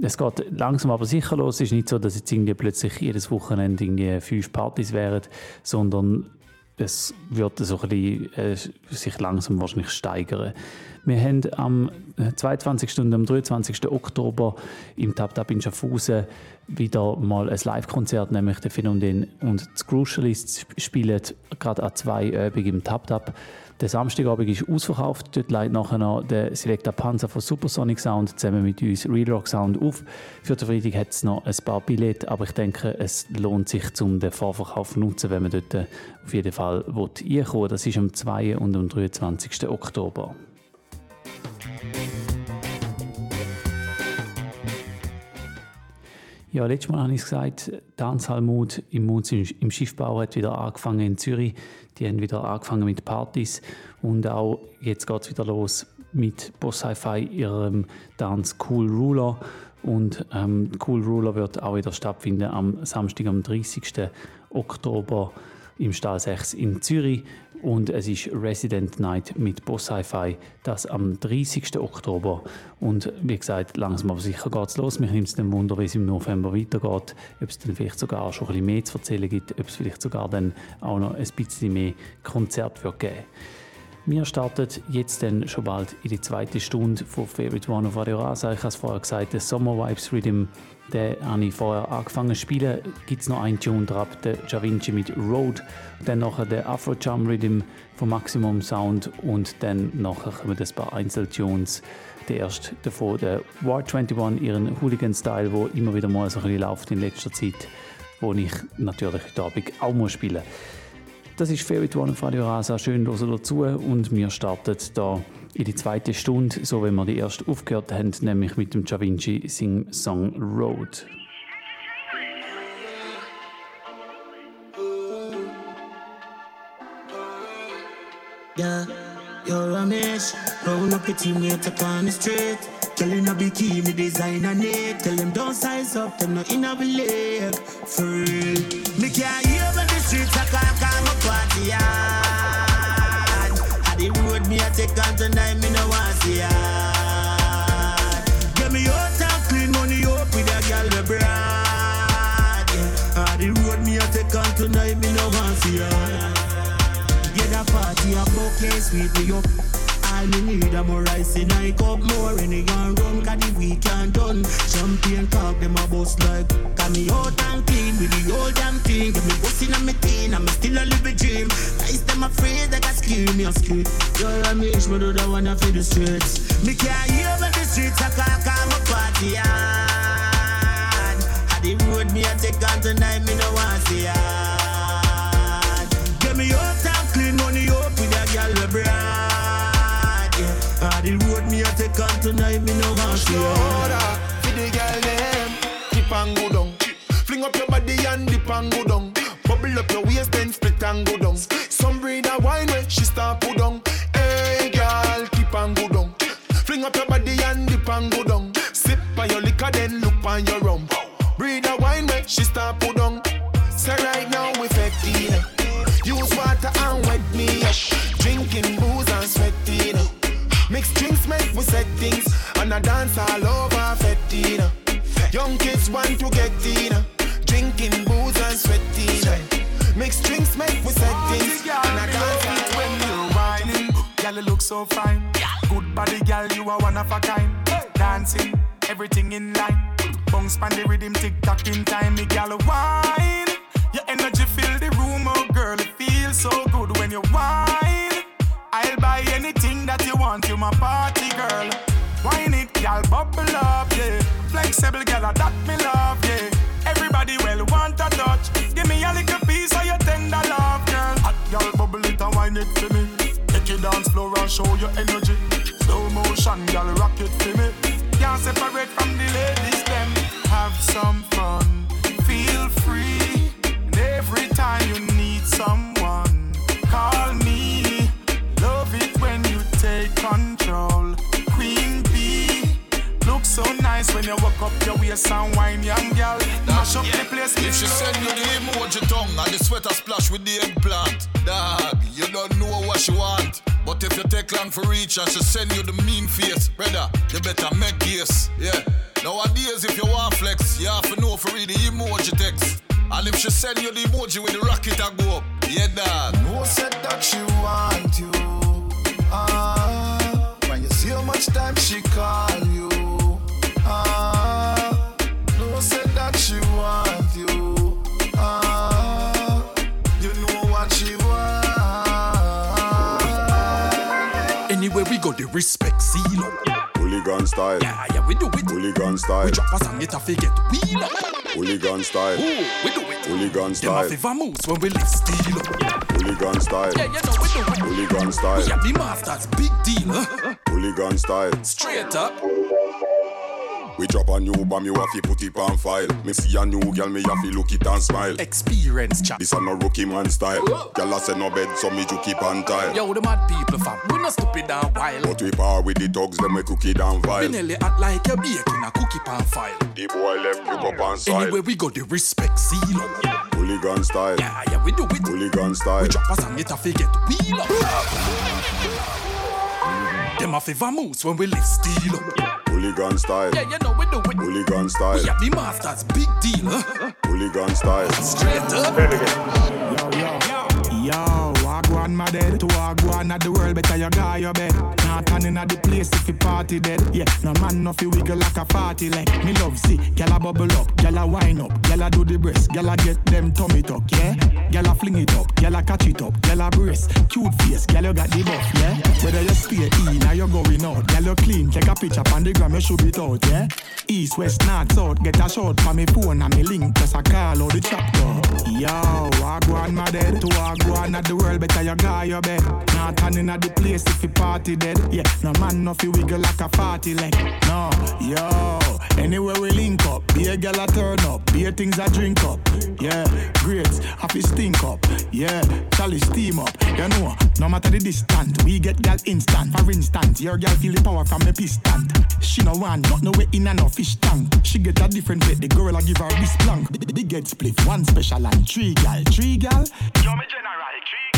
es geht langsam aber sicher los. Es ist nicht so, dass jetzt irgendwie plötzlich jedes Wochenende irgendwie fünf Partys wären, sondern es wird so ein bisschen, äh, sich langsam wahrscheinlich steigern. Wir haben am 22. und am 23. Oktober im Tap Tap in Schaffhausen wieder mal ein Live-Konzert, nämlich der Phänomen und die Crucialists spielen gerade an zwei Übungen im Tap Tap. Der Samstagabend ist ausverkauft. Dort leitet nachher noch der Selecta Panzer von Supersonic Sound zusammen mit uns Real Rock Sound auf. Für den Freitag hat es noch ein paar Billette, aber ich denke, es lohnt sich, um den Vorverkauf zu nutzen, wenn man dort auf jeden Fall reinkommen will. Das ist am 2. und am 23. Oktober. Ja, letztes Mal habe ich es gesagt, Tanzhalmut im, im Schiffbau hat wieder angefangen in Zürich. Die haben wieder angefangen mit Partys und auch jetzt geht es wieder los mit Boss Hi-Fi, ihrem Tanz Cool Ruler. Und ähm, Cool Ruler wird auch wieder stattfinden am Samstag, am 30. Oktober im Stall 6 in Zürich und es ist Resident Night mit Boss Hi-Fi, das am 30. Oktober. Und wie gesagt, langsam aber sicher geht es los. Mich nimmt es dann Wunder, wie es im November weitergeht, ob es dann vielleicht sogar schon ein bisschen mehr zu erzählen gibt, ob es vielleicht sogar dann auch noch ein bisschen mehr Konzert wird geben wir starten jetzt dann schon bald in die zweite Stunde von Favorite One auf Radio Rasa. Ich habe es vorher gesagt, der Summer Vibes Rhythm den habe ich vorher angefangen zu spielen. Gibt es noch einen Tune drauf, der Javinci mit Road. Dann nachher der Afro Jam Rhythm von Maximum Sound und dann nachher kommen ein paar Einzeltunes. Der erste davon, der War 21, ihren Hooligan-Style, der immer wieder mal so ein bisschen läuft in letzter Zeit, wo ich natürlich heute Abend auch muss spielen Das ist Favorite One auf Radio Rasa. Schön, dass dazu und wir starten hier in die zweite Stunde, so wie wir die erste aufgehört haben, nämlich mit dem Da Vinci Sing Song Road. Yeah, you're a mess. Roll up your teammate up on the street. Him a bikini design a neat. Tell him don't size up, them not in a leg. For real. When the streets are call, call my party, yeah the road me a take on tonight, me no want see ya. Get me out and clean money up with a girl we broad. Ah, the road me a take on tonight, me no want see ya. Get a party a bouquet, sweet me up. All me need a more rice in a cup More in the young run Cause the weekend done Champagne cock them a bust like Cause me out and clean With the old damn thing Get me bustin' on me teen me still a live a dream. Guys them afraid They got scared me a scared Girl I me me do the one for the streets. Me can't hear when the streets a call Call my party At the road me a take on tonight Me no want see hard road me a take on tonight, me no want to Shoulder, for the girl them, keep on go down. Fling up your body and dip and go down. Bubble up your waist, then split and go down. Some breed a wine where she start put down. Want to get in Drinking booze and sweating Mix drinks make we set things And I dance all When you're whining Girl, you look so fine Good body, girl, you are one of a kind. Dancing, everything in line. Bounce pan the rhythm, tick tock in time, me gal wine. Your energy fill the room, oh girl, it feels so good when you wine. I'll buy anything that you want, you my party girl. Wine it, gal, bubble up, yeah. Flexible, gal, that me love, yeah. Everybody well want a touch. Give me a little piece of your tender love, girl. Hot gal, bubble it and wine it for me. Take your dance floor and show your energy. Slow motion, gal, rock it for me. Can't separate from the ladies, them. Have some fun, feel free. And every time you nice when you walk up your waist and wine, young girl. Mash up the place. If she send you the emoji tongue and the sweater splash with the eggplant, dog, you don't know what she want. But if you take long for reach and she send you the mean face, brother, you better make case. Yeah. Nowadays, if you want flex, you have to know for read the emoji text. And if she send you the emoji with the rocket, I go up. Yeah, dog. No said that she want you. Ah, when you see how much time she call the respect seal up. Hooligan style. Yeah, yeah, we do it. Hooligan style. We drop a song, it a forget wheel up. Hooligan style. Ooh, we do it. Hooligan Them a style. moves when we live steal up. Hooligan style. Yeah, you know we do it. Hooligan We style. are the masters, big deal. Hooligan style. Straight up. We drop a new bomb, you have to put it on file. Me see a new girl, me have to look it and smile. Experience chat. This a no rookie man style. Girl a say no bed, so me to keep on tile. Yo, the mad people fam, we not stupid and wild. But we power with the dogs, them we cook it and We vile. nearly act like a baking a cookie pan file. The boy left you up on side. Anywhere we go, the respect seal up. Hooligan style. Yeah, yeah, we do it. Hooligan style. We drop a song, it a forget wheel up. Them a favor moves when we live steal up. Hooligan style. Yeah, you know we do it. Hooligan style. Yeah, the masters, big deal. Huh? Hooligan style. Straight up. Yo, yo, yo, Wagwan my dead. To Wagwan at the world, better you guy your bed. Not turning at the place if you party dead. Yeah, no man no fi wiggle like a party leg. Me love see, gyal a bubble up, gyal a wine up, gyal a do the breast, gyal a get them tummy tuck, yeah. Gyal a fling it up, gyal a catch it up, gyal a brace, cute face, gyal you got the buff, yeah. Whether you stay in or you going out, gyal you clean, take a picture on the gram, you should it out, yeah. East, west, north, south, get a shot for me phone and me link, just a call out the chapter. Yo, Wagwan my dead, to Wagwan at the world, better you guy your bed. Not turning at the place if you party dead. Yeah, no man no fi wiggle like a party leg. No, yo, anywhere we link up, be a girl a turn up, be a things I drink up. Yeah, great, happy stink up. Yeah, Charlie steam up. You know, no matter the distance, we get gal instant. For instance, your gal feel the power from a piston. She no want not no way in and no fish tank. She get a different bed, the girl I give her this plank. The get split, one special and three gal, three gal. Yo, me general, three.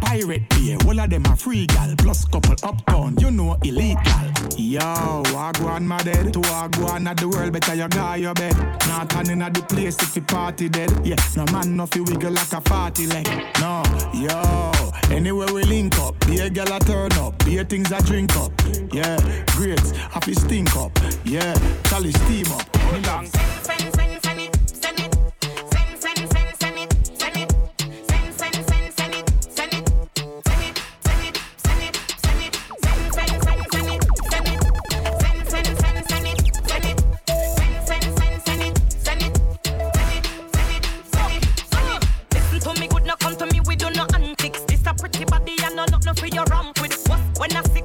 Pirate beer, all of them are free gal. Plus couple uptown, you know elite gal. Yo, Wagwan my dead. To Wagwan at the world, better you guy your bed. Not turning at the place if you party dead. Yeah, no man no fi wiggle like a party leg. No, yo, anywhere we link up, be a gal a turn up, be a things I drink up. Yeah, great, happy stink up. Yeah, Charlie steam up.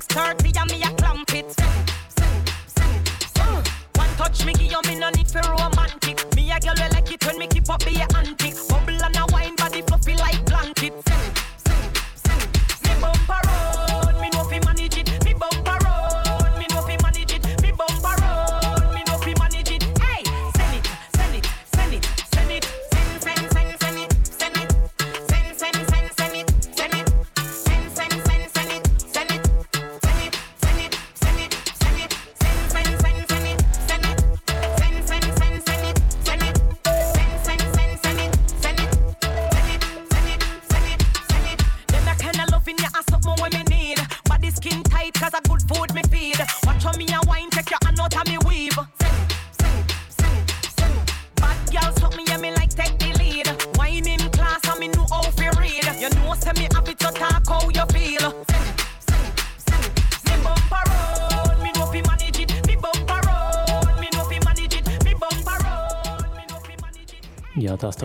Six thirty and me a clamp it. One touch me give you me no need for romantic. Me a girl we like it when me keep up be a antic. Bubble and a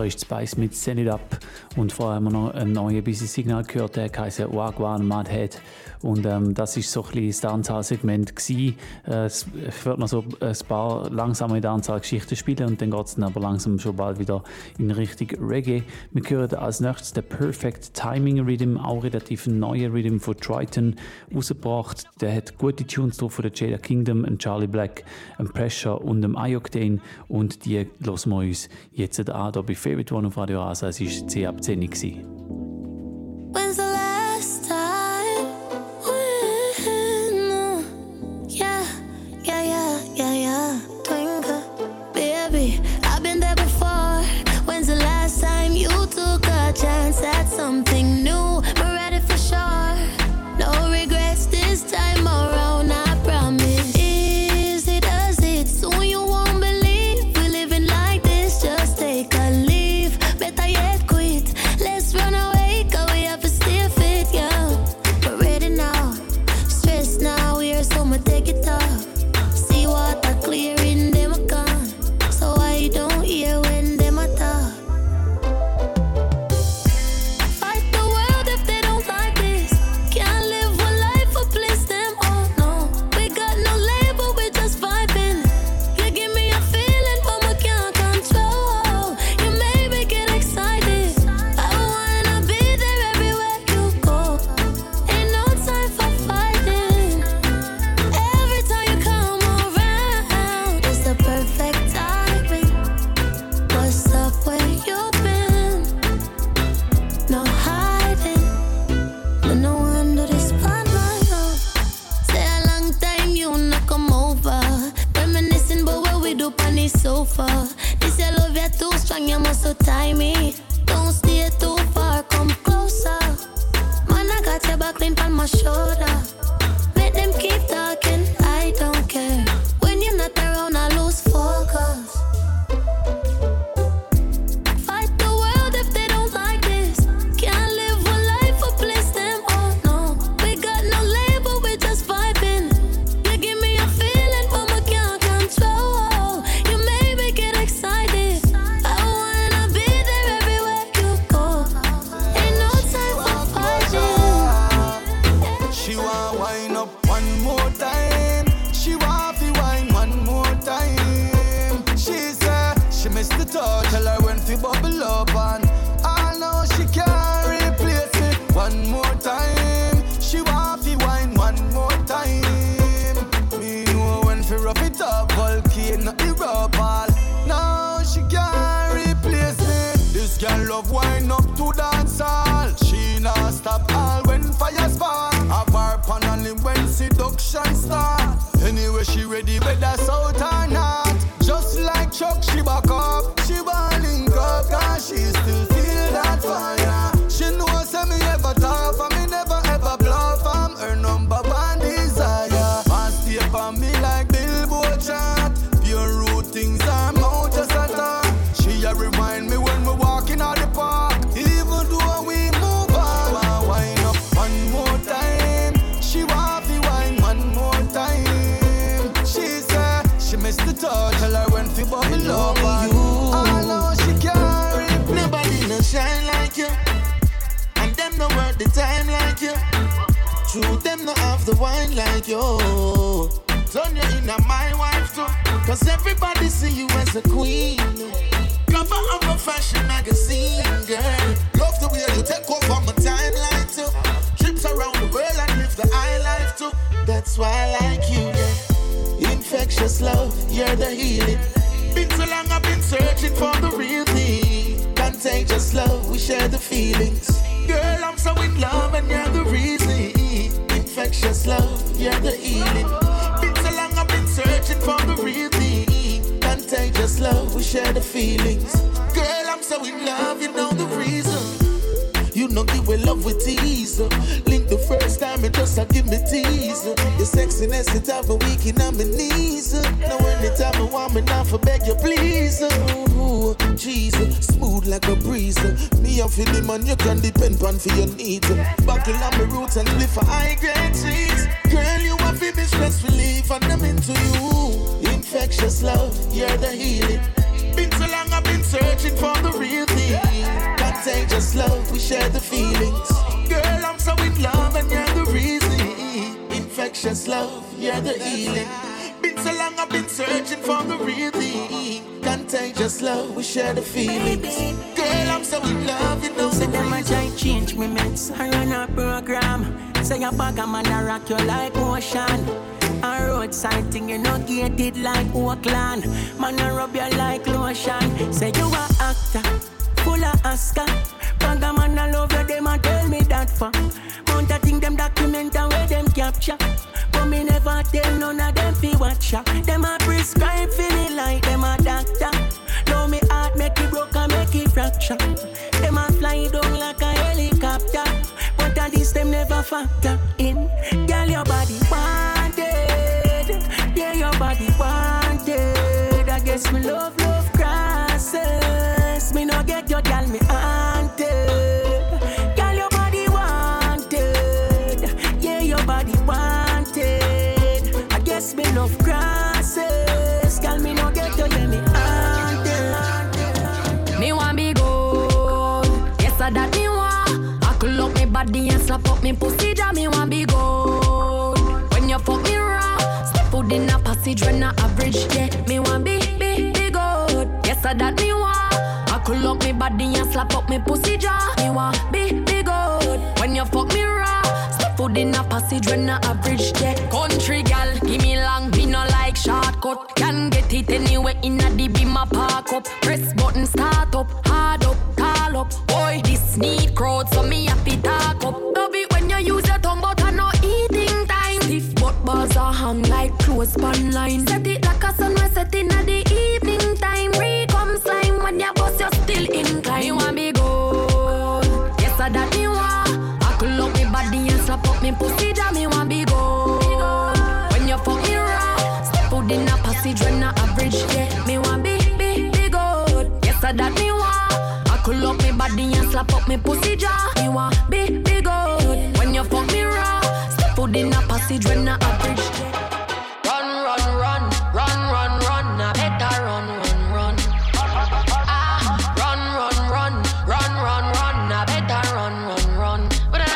Ist Spice mit Send It Up. Und vorher haben wir noch ein neues Business Signal gehört, der heißt Wagwan Madhead. Und ähm, das ist so ein bisschen das Dancehall-Segment gewesen. Äh, ich werde noch so ein paar langsame Dancehall-Geschichten spielen und dann geht es dann aber langsam schon bald wieder in Richtung Reggae. Wir hören als nächstes den Perfect Timing Rhythm, auch relativ ein neuer Rhythm von Triton rausgebracht. Der hat gute Tunes drauf von der Jada Kingdom, ein Charlie Black, ein Pressure und einem Ioctane und die hören wir uns jetzt an hier bei Favorite One auf Radio Rasa. Es war 10 ab wine like you. Turn you in my wife too, cause everybody see you as a queen. Cover of a fashion magazine, girl. Love the way you take over my timeline too. Trips around the world and live the high life too. That's why I like you, yeah. Infectious love, you're the healing. Been so long, I've been searching for the real thing. Contagious love, we share the feelings. Girl, I'm so in love, and you're the reason. Infectious love, you're the healing. Been so long, I've been searching for the real thing. Contagious love, we share the feelings. Girl, I'm so in love, you know the reason. You know the way love with tease. Link the first time it just a give me tease. Your sexiness it have a weak in on my knees. Now anytime I want me now for beg you please. Uh. Ooh, Jesus, smooth like a breeze. Me and feel man you can depend on for your needs. Uh. Buckle on my roots and live for high grade trees. Girl, you have me stress relief and I'm into you. Infectious love, you're the healing. Been so long I've been searching for the real thing. Contagious love, we share the feelings. Girl, I'm so in love and you're the reason. Infectious love, you're the healing. Been so long, I've been searching for the real thing. Contagious love, we share the feelings. Girl, I'm so in love, you know. Say them a try change me meds. I run a program. Say a bag a man a rock you like ocean. A roadside thing, you know, gated like Oakland. Man, I rub you like lotion. Say you a actor, full of Oscar. Bag man, I love you, them a tell me that for. Mount a thing, them document and where them capture. But me never tell none of them fi watch ya. Them a prescribe for me like them a doctor. Know me heart make it broke and make it fracture. Them a fly down like a helicopter. But at least them never factor in. Girl, your body wanted. Yeah, your body wanted. I guess me love, me pussy. That me want be good. When you fuck me raw, step foot in a passage when I average. Yeah, me want be be be good. Yes, I that me want. I could look me body and slap up me pussy jaw. Me want be be good. When you fuck me raw, step foot in a passage when I average. Yeah, country gal, give me long, me no like shortcut. Can get it anywhere in a beam a park up. Press button start up, hard up, call up. Boy, this need crowd, so me happy talk up. Love you use your tongue, but I no eating time. Stiff but bars are hung like clothes span line. Set it like a sunrise set in at the evening time. Re come slime when you bust, you're still incline. Me want be good, yes I that me want. I could love me body and slap up me pussy, that me want be good. When you fuck me raw, step out in a passage when I average, yeah. Me want be be be good, yes I that me want. I could love me body and slap up me pussy jaw. Me want passage when I average. Run, run, run, run, run, run. I better run, run, run. Ah, run, run, run, run, run, run. I better run, run, run. But I,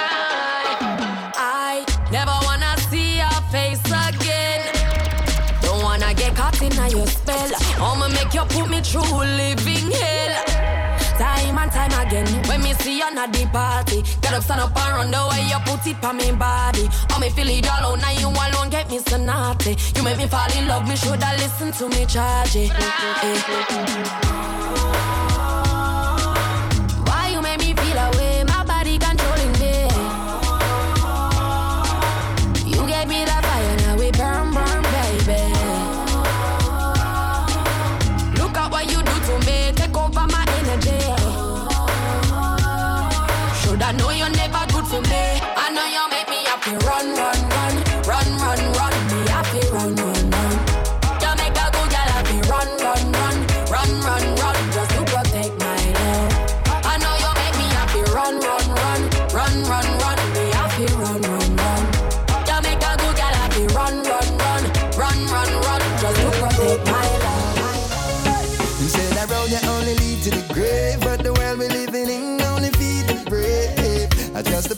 I never wanna see your face again. Don't wanna get caught in your spell. I'ma make you put me through living hell. Time again, when me see you at the party, get up, stand up and run the way you put it on me body. Oh, me feel it all out, now you alone get me so naughty. You make me fall in love, me shoulda listen to me charge it. Eh.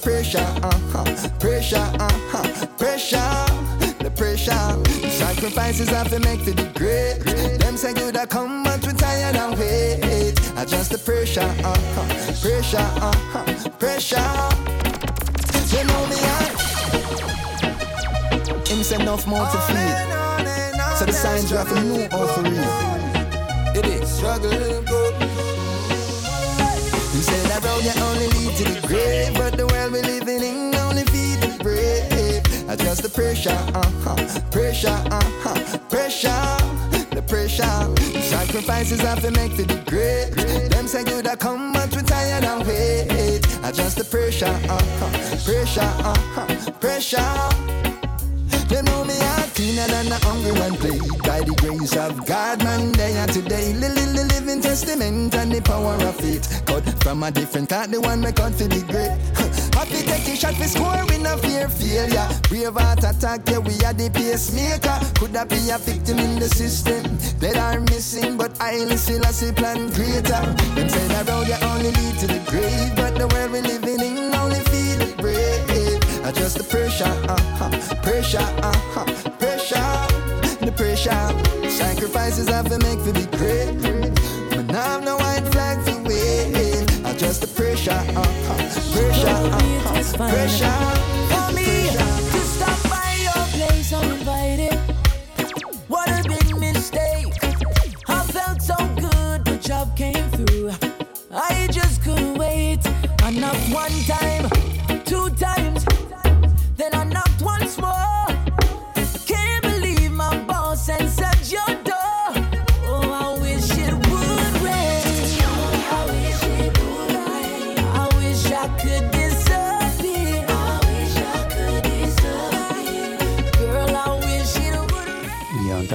Pressure, uh-huh, pressure, uh-huh, pressure, the pressure. Sacrifices have to make for the great. Them say good I come, but we tired and wait. Adjust the pressure, uh-huh, pressure, uh-huh, pressure. You know me, I. Him say enough more to feel. So the signs you have to know all for real. It is struggling good. You say that road you only lead to the grave, pressure, uh-huh, pressure, uh-huh, pressure, the pressure. Sacrifices have to make for the great. Them say good I come, but we tired and wait. Adjust the pressure, uh-huh, pressure, uh-huh, pressure. You know me, I cleaner than the hungry one play. By the grace of God, man, they are today. Li- li- li- living testament and the power of it. Cut from a different cut, the one we cut for the great. Happy take a shot for score, we no fear failure. Brave heart attack, yeah, we are the pacemaker. Could that be a victim in the system that are missing? But I still I see plan greater. Them say that road you only lead to the grave, but the world we living in only feel it brave. I just the pressure, uh-huh, pressure, uh-huh, pressure, the pressure. Sacrifices I have to make for be great. But now I'm no white flag to wave. I just the pressure, uh-huh, pressure, uh-huh, pressure.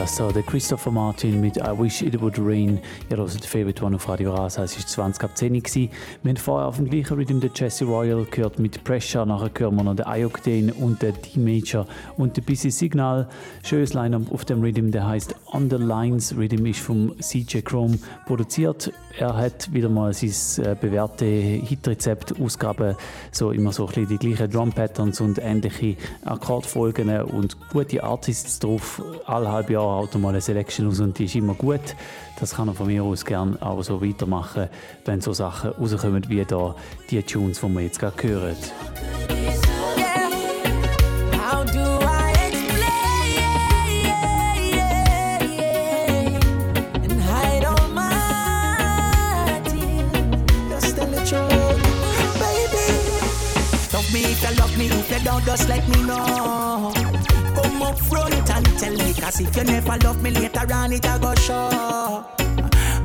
Das so der Christopher Martin mit I Wish It Would Rain. Ihr hört Favorite One auf Radio Rasa. Es war 20 ab 10 Uhr. Wir haben vorher auf dem gleichen Rhythm den Jesse Royal gehört mit Pressure. Nachher hören wir noch den Ioctane und den D-Major und den Busy Signal. Schönes Line-Up auf dem Rhythm, der heißt On the Lines. Rhythm ist vom CJ Chrome produziert. Er hat wieder mal sein äh, bewährte Hitrezept ausgaben. So immer so ein bisschen die gleichen Drum-Patterns und ähnliche Akkordfolgen und gute Artists drauf. Alle halbe Jahr haut er mal eine Selection aus und die ist immer gut. Das kann er von mir aus gerne auch so weitermachen, wenn so Sachen rauskommen wie da die Tunes, die wir jetzt gerade hören. You don't, just let me know. Come up front and tell me, cause if you never love me later on, it a go show.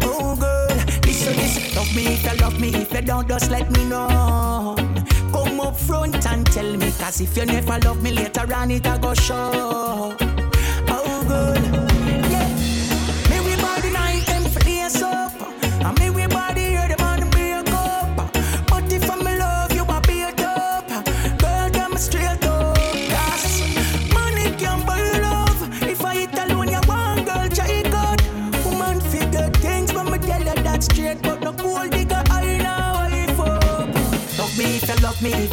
Oh girl, listen, listen. Love me if you love me, if you don't, just let me know. Come up front and tell me, cause if you never love me later on, it a go show. Oh girl,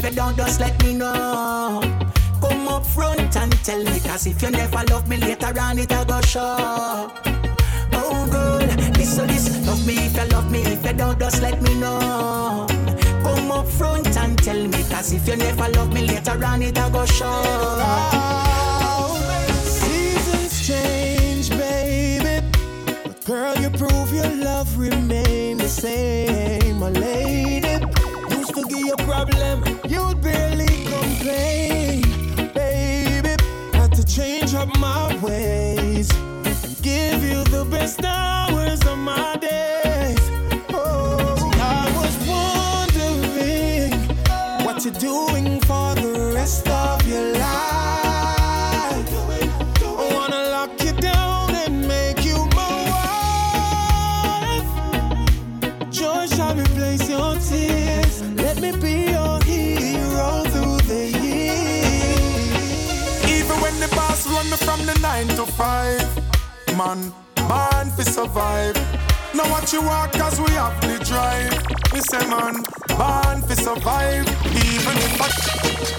if you don't, just let me know. Come up front and tell me, cause if you never love me later on, it a go show. Oh girl, listen, listen, love me if you love me, if you don't, just let me know. Come up front and tell me, cause if you never love me later on, it a go show. Seasons change, baby. But girl, you prove your love remain the same. My lady used to give you problem, you'd barely complain. Baby, had to change up my ways and give you the best hours of my days. Oh, I was wondering what you're doing man, born fi survive. Now what you want, cause we have the drive. Me say, man, born fi survive. Even if I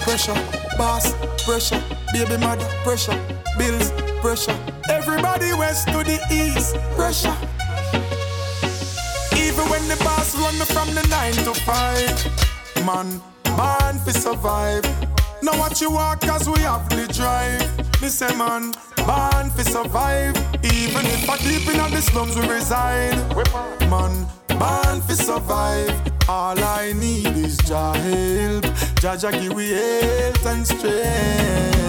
pressure, boss, pressure, baby mother, pressure, bills, pressure. Everybody west to the east, pressure. Even when the boss run me from the nine to five, man, born fi survive. Now what you want, cause we have the drive. Me say, man, born fi survive. Even if I deep in the slums we reside, man, born fi survive. All I need is Jah help. Jah Jah give we health and strength.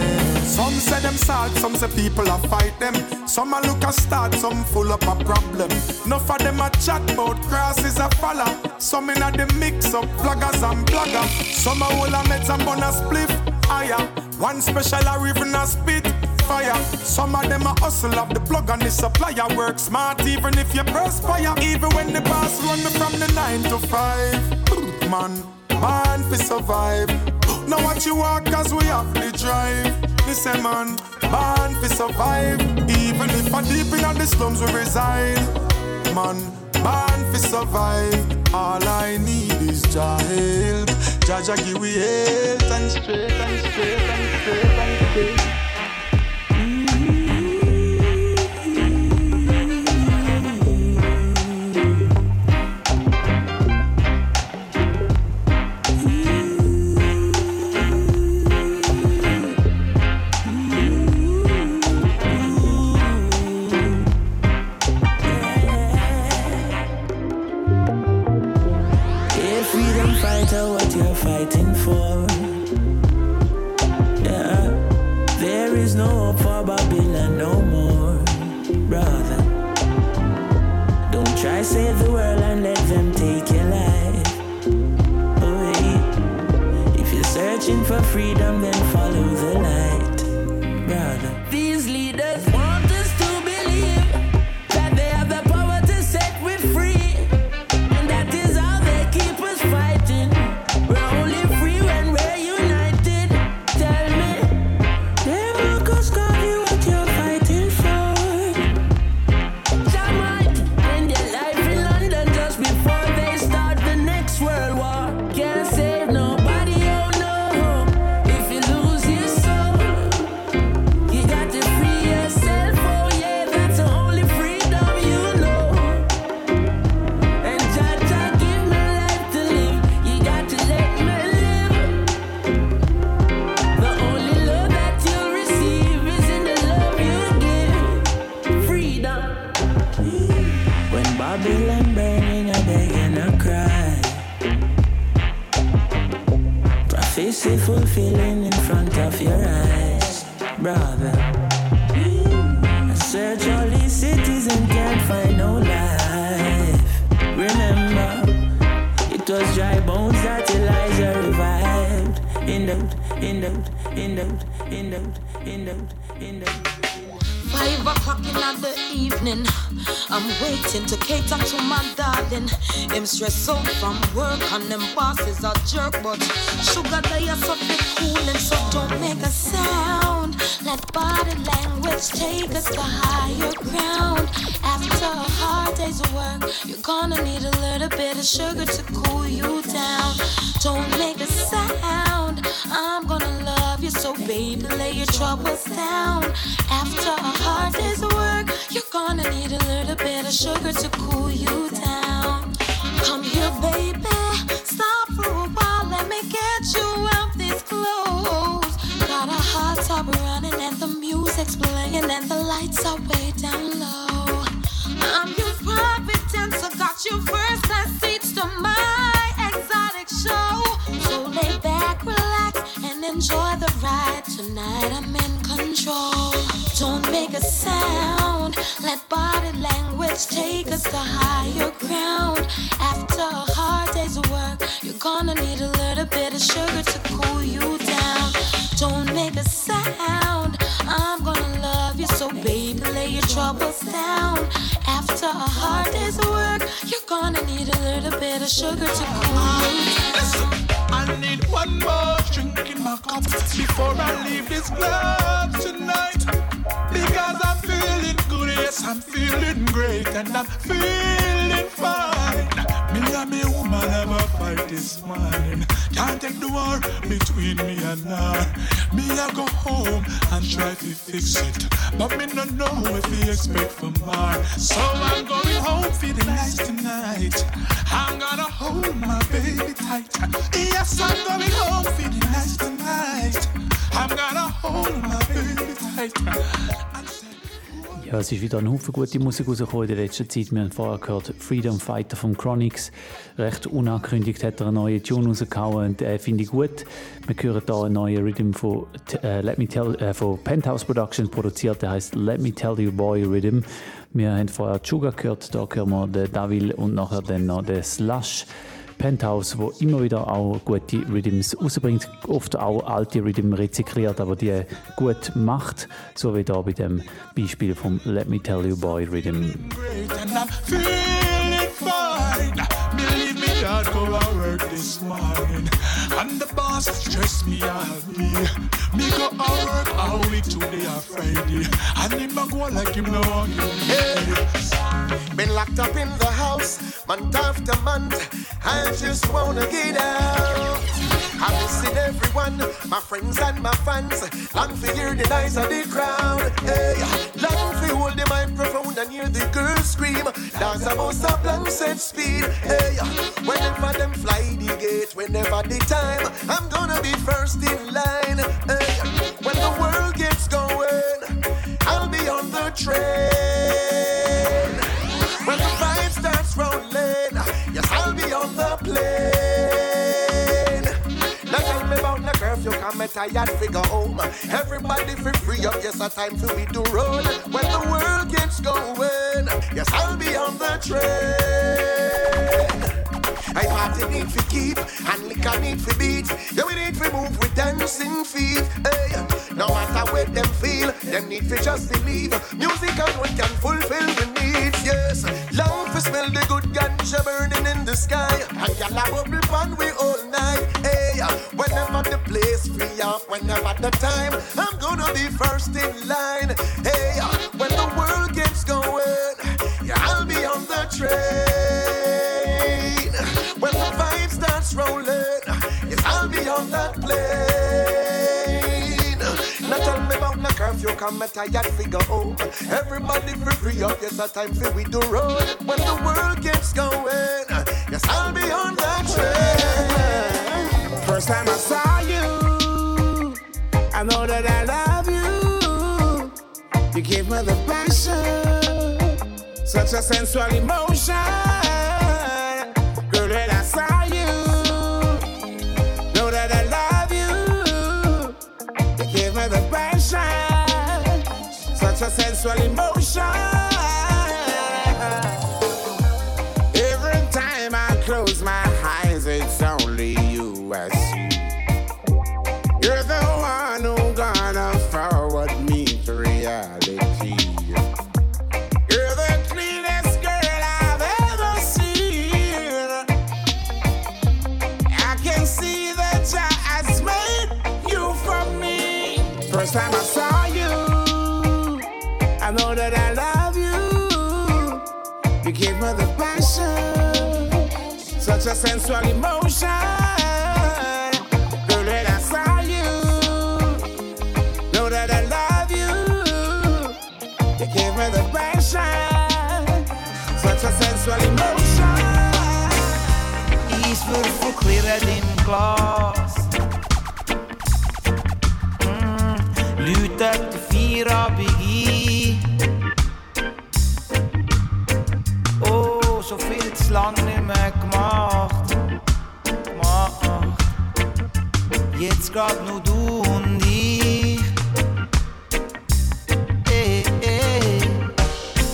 Some say them sad, some say people a fight them. Some a look a start, some full up a problem. Enough of them a chat about crosses a follow. Some in a the mix up vloggers and blogger. Some a hold a meds and bun a spliff higher. Ah. One special a even a spit fire. Some of them are hustle up the plug and the supplier. Work smart even if you perspire. Even when the boss run me from the nine to five. Man, man, we survive. Now what you walk cause we have the drive. Listen man, man, we survive. Even if I deep in the slums we reside. Man, man, we survive. All I need is Jah help. Jaja give we health and strength and strength and strength. heart is mine. Can't take the war between me and her. Me, I go home and try to fix it. But me no know what they expect from her. So I'm going home for the night tonight. I'm gonna hold my baby tight. Yes, I'm going home for the night tonight. I'm gonna hold my baby tight. Ja, es ist wieder ein Haufen gute Musik rausgekommen in der letzten Zeit. Wir haben vorher gehört Freedom Fighter von Chronix. Recht unangekündigt hat er einen neuen Tune rausgehauen und äh, finde ich gut. Wir hören hier einen neuen Rhythm von, äh, Let Me Tell, äh, von Penthouse Productions produziert, der heißt Let Me Tell You Boy Rhythm. Wir haben vorher Sugar gehört, da hören wir den Davil und nachher dann noch den Slush. Penthouse, wo immer wieder auch gute Rhythms rausbringt, oft auch alte Rhythm rezykliert, aber die gut macht, so wie da bei dem Beispiel vom Let Me Tell You Boy Rhythm. Work this morning. And the boss stress me all day. Me go to work all week today or Friday. And him a go like him no hey. Been locked up in the house month after month. I just wanna get out. I'm missing everyone, my friends and my fans. Long for hear the noise of the crowd. Hey, long for hold the microphone and hear the girls scream. Dance about stop long set speed. Hey, whenever them fly the gate, whenever the time, I'm gonna be first in line. Hey, when the world gets going, I'll be on the train. When the vibe starts rolling, yes, I'll be on the plane. Now tell me about the curfew, come me tired figure home. Everybody feel free up, yes, a time for we to run. When the world gets going, yes, I'll be on the train. I party need for keep and liquor need for beat. Yeah, we need for move with dancing feet. Hey, no matter what them feel, them need for just believe. Music alone can fulfill the needs. Yes, love for smell the good ganja burning in the sky. And y'all a bubble pan we all night. Hey, whenever the place free up, whenever the time, I'm gonna be first in line. Hey, when the world gets going, yeah, I'll be on the train. Rolling, yes, I'll be on that plane. Now tell me about the curfew, come a tired figure home. Everybody free free up, yes, a time for we to run. When the world gets going, yes, I'll be on that train. First time I saw you, I know that I love you. You gave me the passion, such a sensual emotion. A sensual emotion. Such a sensual emotion. Girl, when I saw you, know that I love you. You gave me the passion, such a sensual emotion. Glas mm, byggi Oh, so viel zu lang nicht grad nur du und ich eh, eh.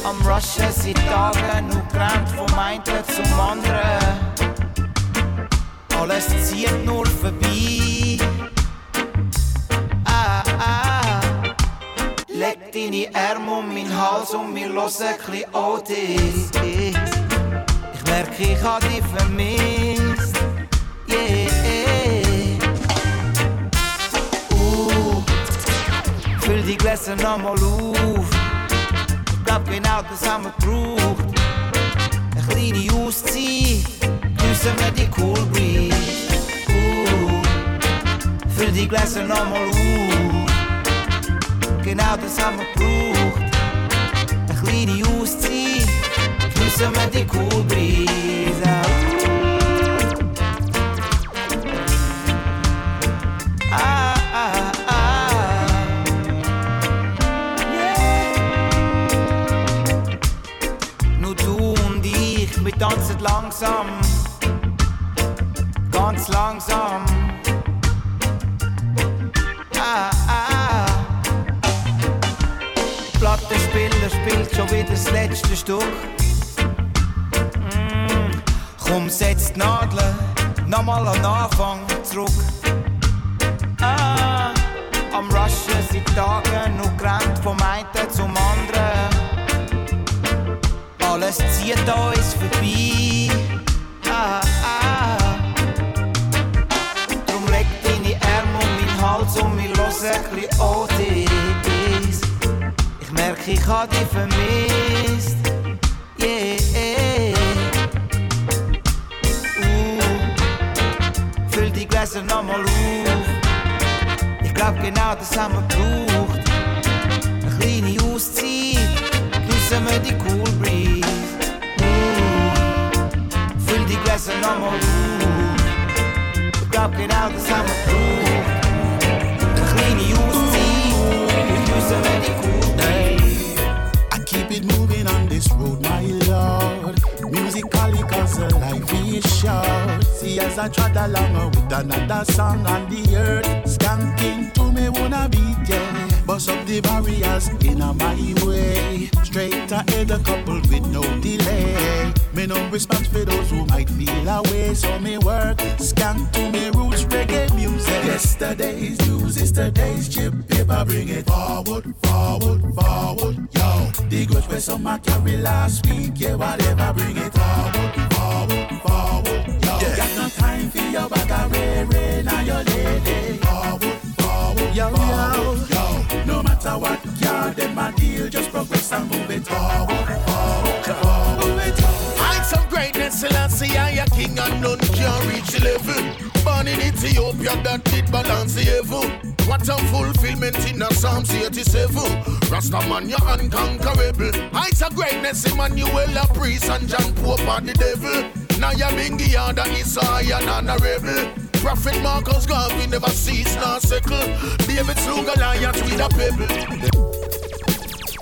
Am Rushen seit Tagen und gerannt vom einen zum anderen alles zieht nur vorbei. Ah, ah. Leg deine Arme um meinen Hals und wir hören ein bisschen Otis. Ich merke, ich hab dich vermisst. lesson no more luf Gab kein alten Sommer braucht Eine kleine Auszeit Düsen die Cool Breeze. Uh, Füll die Gläser no mal de Genau das haben wir gebraucht Eine kleine Auszeit Düsen wir die Cool Breeze. Langsam. Ah, ah. Plattenspieler spielt schon wieder das letzte Stück. Mm. Komm, setz die Nadel nochmal an Anfang zurück. Ah, am Rushen seit Tagen und rennt vom einen zum anderen. Alles zieht uns vorbei. Hören ein. Ich merke, ich hab dich vermisst. Yeah. Uh, füll die Gläser nochmal auf. Ich glaub, genau das haben wir gebraucht. Eine kleine Auszeit, geniessen wir die Cool Breeze. Uh, füll die Gläser nochmal auf. Ich glaub, genau das haben wir gebraucht. Wir die Cool. I keep it moving on this road, my lord. Musically, cause the life is. See, as I trot along with another song on the earth, skanking to me wanna beat, yeah. Bust up the barriers in a my way. Straight ahead, a couple with no delay. Me no response for those who might feel away, so me work. Skank to me roots, reggae music. Yesterday's news is today's chip paper. Bring it forward, forward, forward, yo. The goods where some I carry last week, yeah, whatever. Bring it forward, forward, forward, yo. Yeah. Got no time for your bag of ray, ray, now your lady. Forward, forward, yo, forward, yo. No matter what yard them a deal, just progress and move it forward, forward, forward, move it forward. Heights of greatness, Selassie, I a king and none can reach the level. Born in Ethiopia, that did balance the evil. What a fulfillment in a Psalms 87. Rastaman, you're unconquerable. Heights of greatness, Emmanuel, a priest, and John Pope, and the devil. Now you're Bingi, and Isaiah, and honorable. Prophet Marcus Garvey never cease nor sickle. David slew Goliath with a pebble.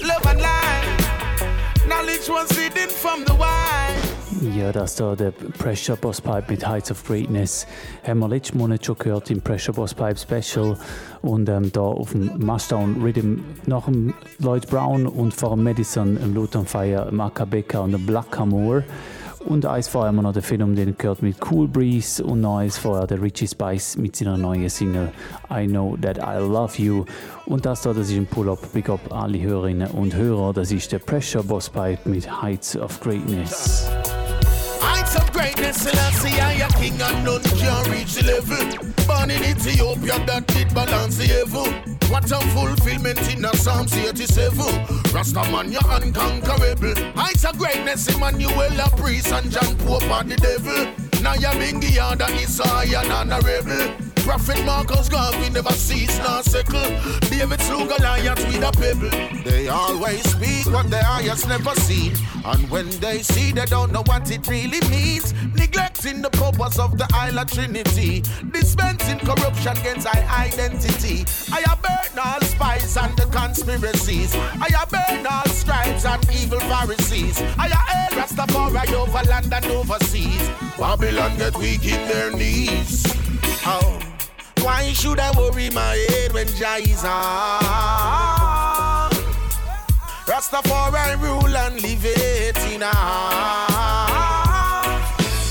Love and life. Knowledge was hidden from the wise. Ja, das da der Pressure Boss Pipe mit Heights of Greatness haben wir letzten Monat schon gehört im Pressure Boss Pipe Special und ähm, da auf dem Mustdown Rhythm nach dem Lloyd Brown und vor dem Madison, im Luton Fire, Maccabeca und dem Black Moore. Und eins vorher haben wir noch den Film, den gehört mit Cool Breeze und noch eins vorher der Richie Spice mit seiner neuen Single I Know That I Love You. Und das da, das ist ein Pull-Up, Big Up alle Hörerinnen und Hörer, das ist der Pressure Boss Pipe mit Heights of Greatness. Heights of greatness, Selassie, I a king and none can reach the level. Born in Ethiopia, that did balance the evil. What a fulfillment in a Psalms 87. Rastaman, you're unconquerable. Heights of greatness, Emmanuel, a priest, and John Pope, and the devil. Now you're Bingi, and Isaiah, and honorable. Prophet Marcus Garvey never cease nor sickle. David slew Goliath with a pebble. They always speak what their eyes never see. And when they see, they don't know what it really means. Neglecting the purpose of the Isle of Trinity. Dispensing corruption against our identity. I have burn all spies and the conspiracies. I have burn all scribes and evil Pharisees. I have hail Rastafari over land and overseas. Babylon get weak in their knees. Oh. Why should I worry my head when Jah is on? Rastafari rule and live it in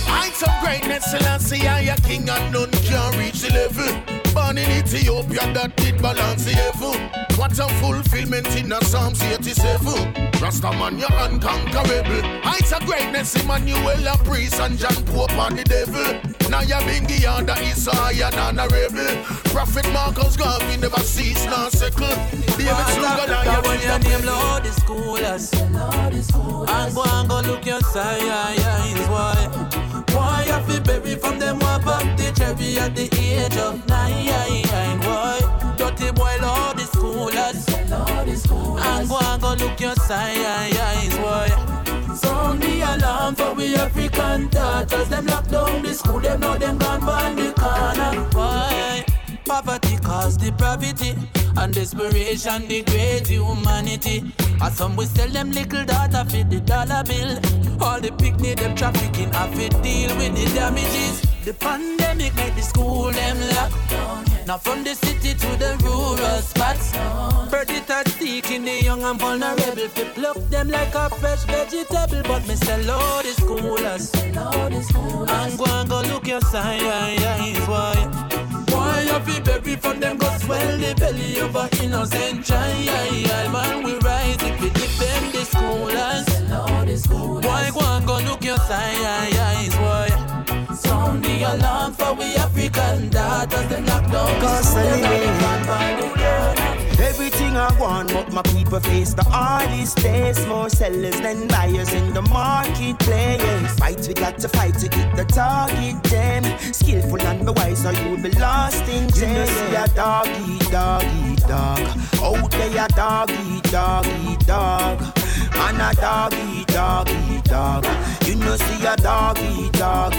Heights of greatness, Selassie, I a king and none can reach the level. Born in Ethiopia, that did balance the evil. What a fulfillment in a Psalms 87. Rastaman, you're unconquerable. Heights of greatness, Emmanuel, a priest, and John Pope, and the devil. Now you're being Bingi under Isaiah, and honorable. Prophet Marcus Garvey never cease nor sickle. David Sugar, now you're when your name Lord is cool as And go and go look your signs, why? Why you feel baby from them one pop the cherry at the age of nine, why? Dirty boy Lord is cool as And go and go look your signs, why? Sound the alarm for we African daughters Them lock down the school, them know them gone by the corner Why? Poverty cause depravity And desperation degrades humanity And some will sell them little data for the dollar bill All the picnic them trafficking have to deal with the damages the pandemic made the school them lock down. Now from the city to the rural spots. Predators seeking the young and vulnerable. Fi pluck them like a fresh vegetable. But me Lord is coolers. And go and go look your sign. Why? Why you fi baby from them go swell the belly of a innocent child? Man we rise if we defend the schoolers. Why go and go look your sign? Why? Sound the alarm for we African daughters, them lock down. Cause Everything I want, but my people face the hardest days. More sellers than buyers in the marketplace. Fight, we got to fight to hit the target. Them skillful and the wise, or you'll be lost in jail. You know, see a dog eat dog. Out there, a dog eat dog eat dog. And a dog eat dog. You know, see a dog eat dog.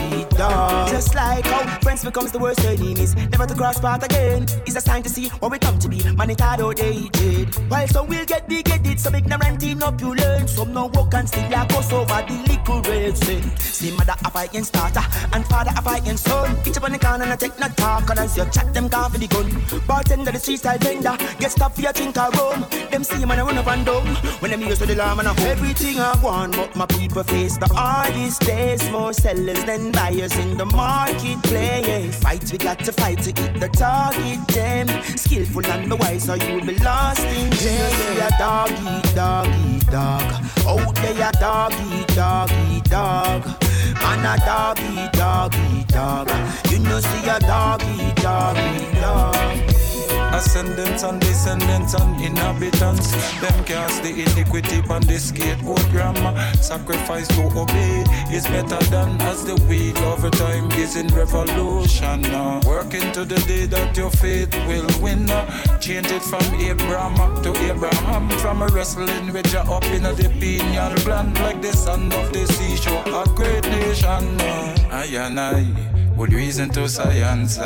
Just like how friends becomes the worst enemies. Never to cross path again. It's a sign to see what we come to be. Man, it hard out aged. While some will get big, get it. Some ignorant in opulent. Some no walk and still a cross over the little red sin. See mother a fighting starter and father a fighting son. Each up on the corner and take no talk. And as you chat them gone for the gun. Bartender the street style vendor. Get stuff for your drink or rum. Them see man a run up and down. When them use to the alarm and a Everything I want, but my people face the hardest days. More sellers than buyers in the marketplace. Fight, we got to fight to hit the target. Them skillful and the wise, or you'll be lost in jail. Yeah, dog oh, eat dog eat dog. Out there, dog eat dog eat dog. Man a dog eat dog eat dog. You know see a dog eat dog eat dog. Ascendants and descendants and inhabitants. Them cast the iniquity on the scapegoat grammar. Sacrifice to obey is better than as the wheel over time is in revolution. Uh, working to the day that your faith will win. Uh, change it from Abraham to Abraham. From a wrestling with you up in the pineal gland like the sun of the seashore. A great nation. Uh, I and I would reason to science.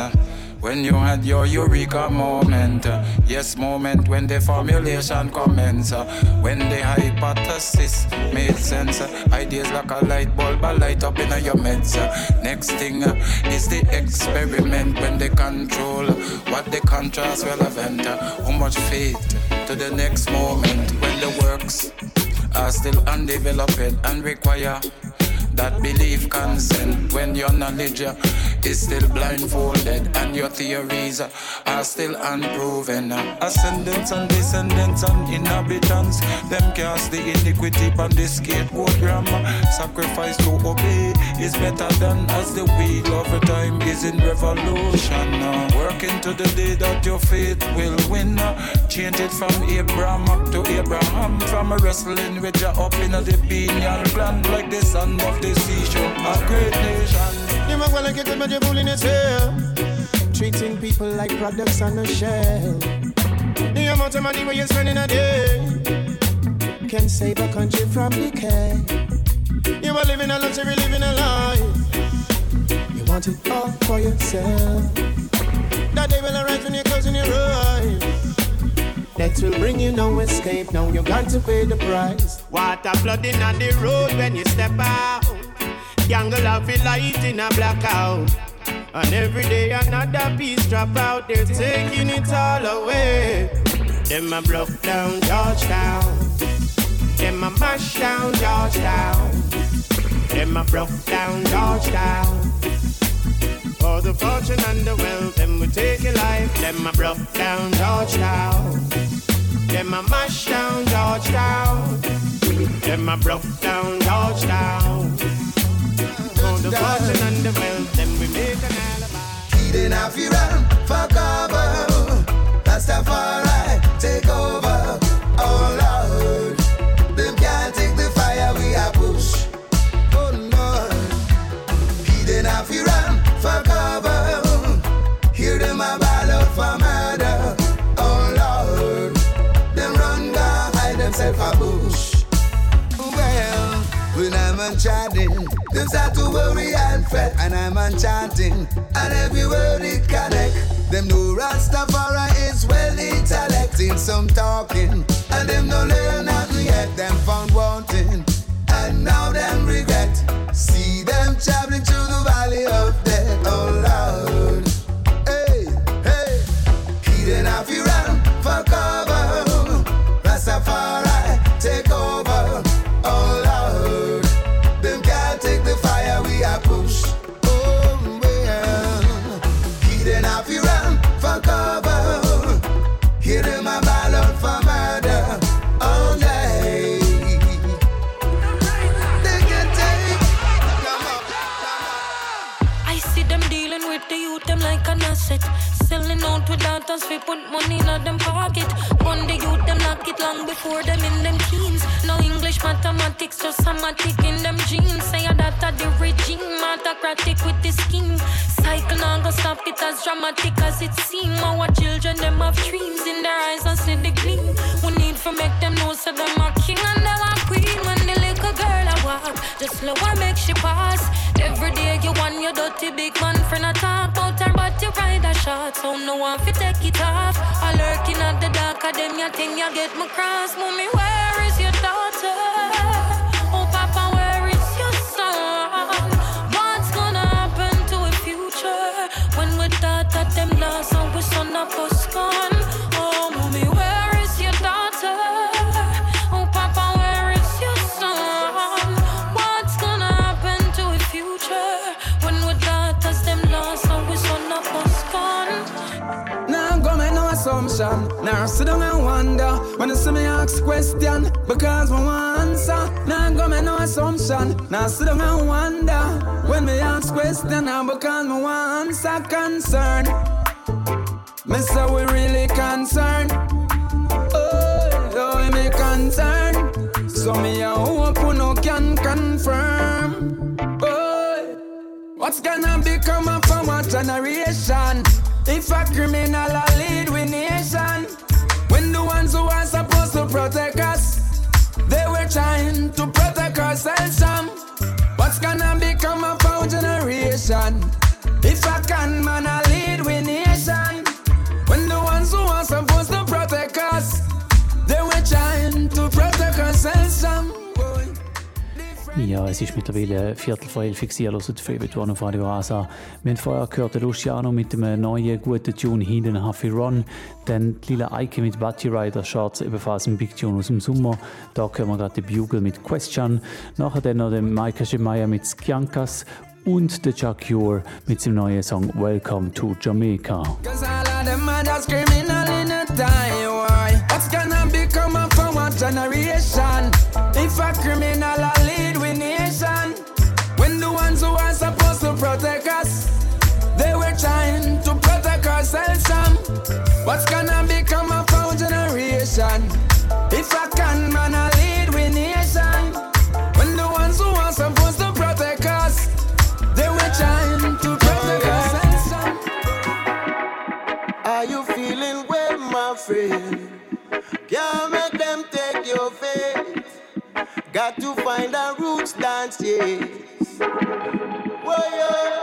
When you had your eureka moment, uh, yes, moment when the formulation commence, uh, when the hypothesis made sense, uh, ideas like a light bulb a light up in your meds. next thing is the experiment when they control what the contrast relevant. how much faith to the next moment when the works are still undeveloped and require that belief consent when your knowledge is still blindfolded and your theories uh, are still unproven. Uh, Ascendants and descendants and inhabitants, them cast the iniquity on the scapegoat grammar. Sacrifice to obey is better than as the wheel of time is in revolution. Working to the day that your faith will win. Change it from Abraham to Abraham, from a wrestling with your up in the pineal gland like the sun of the seashore. A great nation. Treating people like products on a shelf. The amount of money where you spend in a day can save a country from decay. Are living a luxury, living a life. You want it all for yourself. That day will arrive when you're closing your eyes. That will bring you no escape. Now you got to pay the price. Water flooding on the road when you step out. Jungle a light in a blackout. And every day another piece drop out, they're taking it all away. Them a bluff down Georgetown. Them a mash down Georgetown. Them a bluff down Georgetown. For the fortune and the wealth, them we take a life. Them a bluff down Georgetown. Them a mash down Georgetown. Them a bluff down Georgetown For the fortune and the wealth, then we make an alibi. He didn't have you run for cover. Rastafari take over. Oh uncharted. Them start to worry and fret, and I'm enchanting, and every word it connect. Them know Rastafari is well intellecting, some talking, and them no learn nothing yet. Them found wanting, and now them regret. See them traveling through the valley of death. Out we put money in them pocket. One day youth them lock it long before them in them teens. No English, mathematics, just somatic in them genes. Say that the regime, autocratic with the scheme. Cycle now go stop it as dramatic as it seems. Our children them have dreams in their eyes and see the gleam. We need to make them know so them are king and them are queen. When the little girl I walk, just slow and make she pass. Every day you want your dirty big man friend I talk her, you ride a shot, so no one fi take it off. I lurking at the dark, of them you think you get my cross, mommy. Where is your daughter? Oh, Papa, where is your son? No. Now sit down and wonder when you see me ask question because I want answer. Now go make no assumption. Now sit down and wonder when me ask question now because I want answer concern. Me say we really concerned. Oh, oh, me concerned. So me a hope who no can confirm. Oh, what's gonna become of our generation? If a criminal a lead we nation When the ones who are supposed to protect us They were trying to protect ourselves from What's gonna become of our generation? If a con man a lead we nation When the ones who are supposed to protect us They were trying to protect ourselves from Ja, es ist mittlerweile Viertel vor elf gewesen, hört Favorite One auf Radio Rasa. Wir haben vorher gehört Luciano mit dem neuen guten Tune Hidden Huffy Run, dann die Lila Eike mit Batty Rider Shorts, ebenfalls ein Big Tune aus dem Sommer. Da hören wir gerade den Bugle mit Question, nachher dann noch den Maika Shemaya mit Skiankas und der Chuck Cure mit seinem neuen Song Welcome to Jamaica. If a can man a lead we nation, when the ones who are supposed to protect us, they were trying to protect from. Are you feeling well, my friend? Can't make them take your faith. Got to find a roots dance, yes. Whoa, yeah.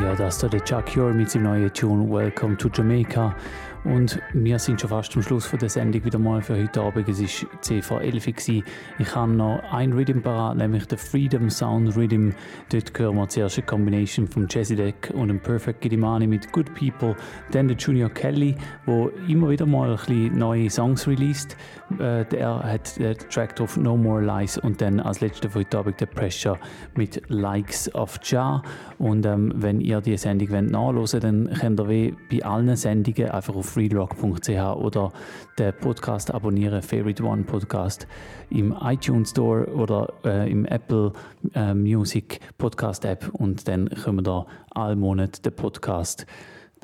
Ja, das ist der Chuck mit seinem neuen Tune Welcome to Jamaica. Und wir sind schon fast am Schluss von der Sendung wieder mal für heute Abend. Es war CV11. gewesen. Ich habe noch ein Rhythm parat, nämlich den Freedom Sound Rhythm. Dort hören wir zuerst eine Combination von Jazzy Deck und dem Perfect Gidimani mit Good People. Dann der Junior Kelly, der immer wieder mal ein bisschen neue Songs released. Äh, der hat den Track drauf No More Lies und dann als letzter für heute Abend der Pressure mit Likes of Ja. Und ähm, wenn ihr die Sendung nachhören wollt, dann könnt ihr bei allen Sendungen einfach auf freerock.ch oder den Podcast abonnieren, Favorite One Podcast im iTunes Store oder äh, im Apple äh, Music Podcast App und dann können wir da alle Monate den Podcast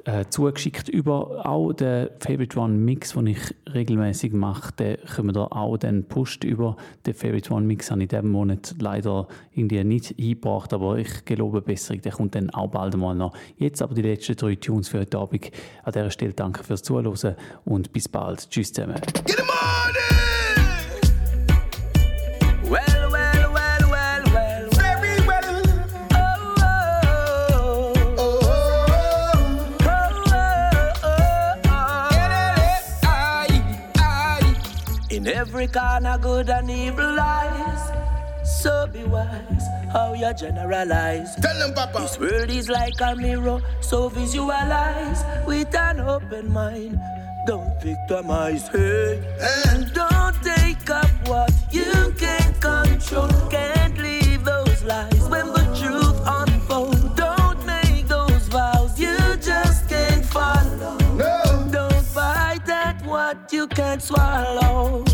äh, zugeschickt über auch den Favorite One Mix, den ich regelmäßig mache, den können wir da auch dann pusht über den Favorite One Mix habe ich diesen Monat leider irgendwie nicht eingebracht, aber ich gelobe Besserung, der kommt dann auch bald mal noch. Jetzt aber die letzten drei Tunes für heute Abend. An dieser Stelle danke fürs Zuhören und bis bald. Tschüss zusammen. Well, every corner, good and evil lies. So be wise how you generalize. Tell them, Papa. This world is like a mirror, so visualize with an open mind. Don't victimize, hey. And don't take up what you can't control. Can't leave those lies when the truth unfolds. Don't make those vows you just can't follow. No. Don't fight at what you can't swallow.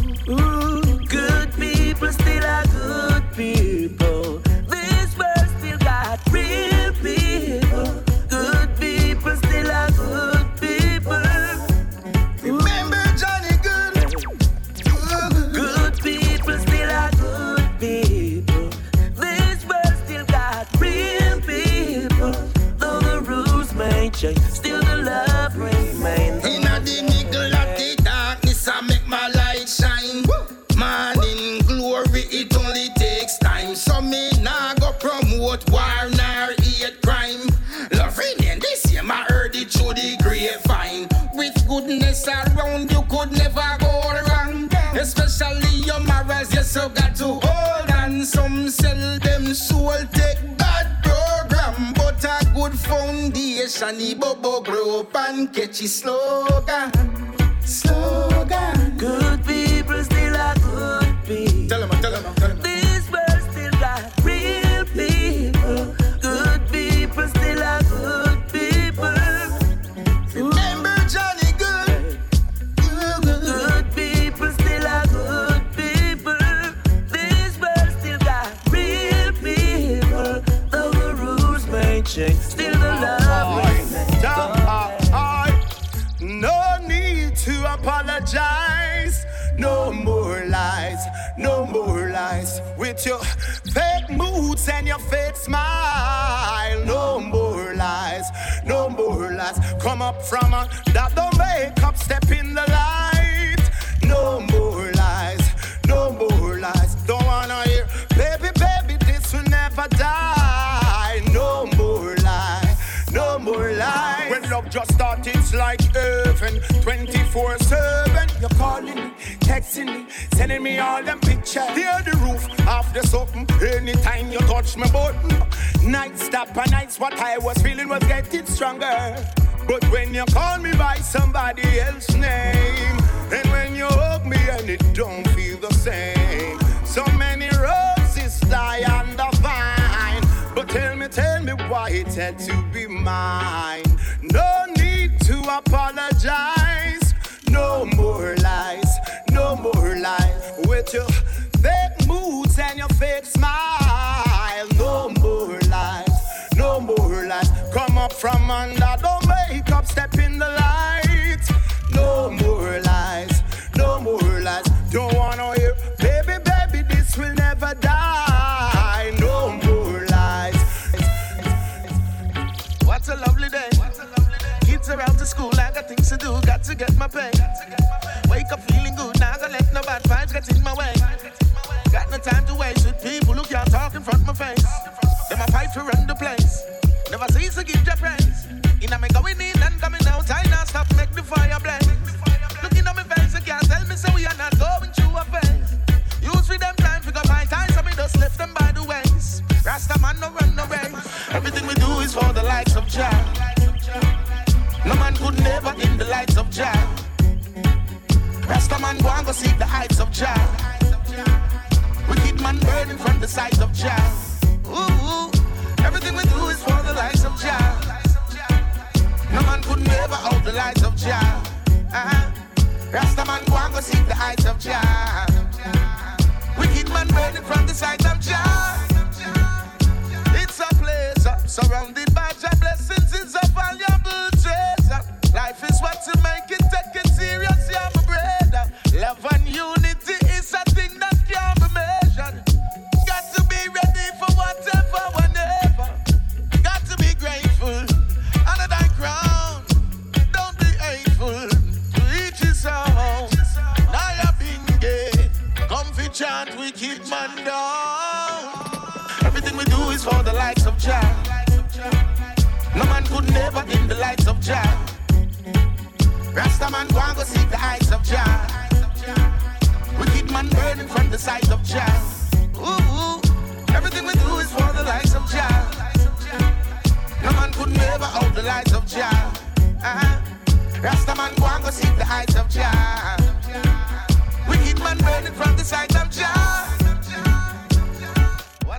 Time. So me nah go promote war nor hate crime. Love remain the same, I heard it through the grapevine. With goodness around, you could never go wrong. Especially your morals, yes, you got to hold on. Some sell them soul, take bad program. But a good foundation, the bubble grow up and catchy slogan. Slogan. Good people still are good people. Tell him, tell him, tell him. With your fake moods and your fake smile. No more lies, no more lies. Come up from a that don't make up, step in the light. No more lies, no more lies. Don't wanna hear, baby, baby, this will never die. No more lies, no more lies. When love just starts, it's like heaven, 24 7. Calling me, texting me, sending me all them pictures. Hear the roof off the something anytime you touch my button. Night stop nights, what I was feeling was getting stronger. But when you call me by somebody else's name, and when you hug me and it don't feel the same. So many roses die on the vine. But tell me, tell me why it had to be mine. No need to apologize. No more and your fake smile. No more lies, no more lies. Come up from under, don't make up, step in the light. No more lies, no more lies. Don't wanna hear, baby, baby, this will never die. No more lies. What a lovely day. Kids are out to school, I got things to do, got to get my pay. Wake up feeling good, now gonna let no bad vibes get in my way. Time to waste with people who can't talk in front of my face. Them a fight to run the place. Never cease to give your praise. In a me going in and coming out, I not stop make the fire blaze. Looking at me face, you can't tell me so we are not going through a phase. Use for them time, figure my time, so me just left them by the ways. Rasta man no run no race. Everything we do is for the likes of Jah. No man could never in the lights of Jah. Rasta man go and go seek the heights of Jah. Wicked man burning from the sight of Jah. Ooh, everything we do is for the lights of Jah. No man could never out the lights of Jah. Uh-huh. Rasta man go and go seek the heights of Jah. Wicked man burning from the sight of Jah. It's a place uh, surrounded by Jah blessings. It's a valuable treasure. Life is what you make it. Take it serious, yeah, my brother. Love of Jah. No man could never in the lights of Jah. Rasta man go and go seek the eyes of Jah. Wicked man burning from the sight of Jah. Ooh, everything we do is for the likes of Jah. No man could never out the lights of Jah. Uh-huh. Rasta man go and go seek the eyes of Jah. Wicked man burning from the sight of Jah.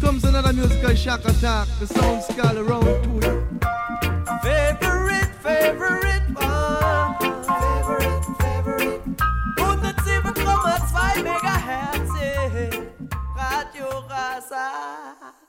comes another musical shock attack. The sound skull around two. Favorite, favorite one. Favorite, favorite. 107,2 Megahertz. Radio Rasa.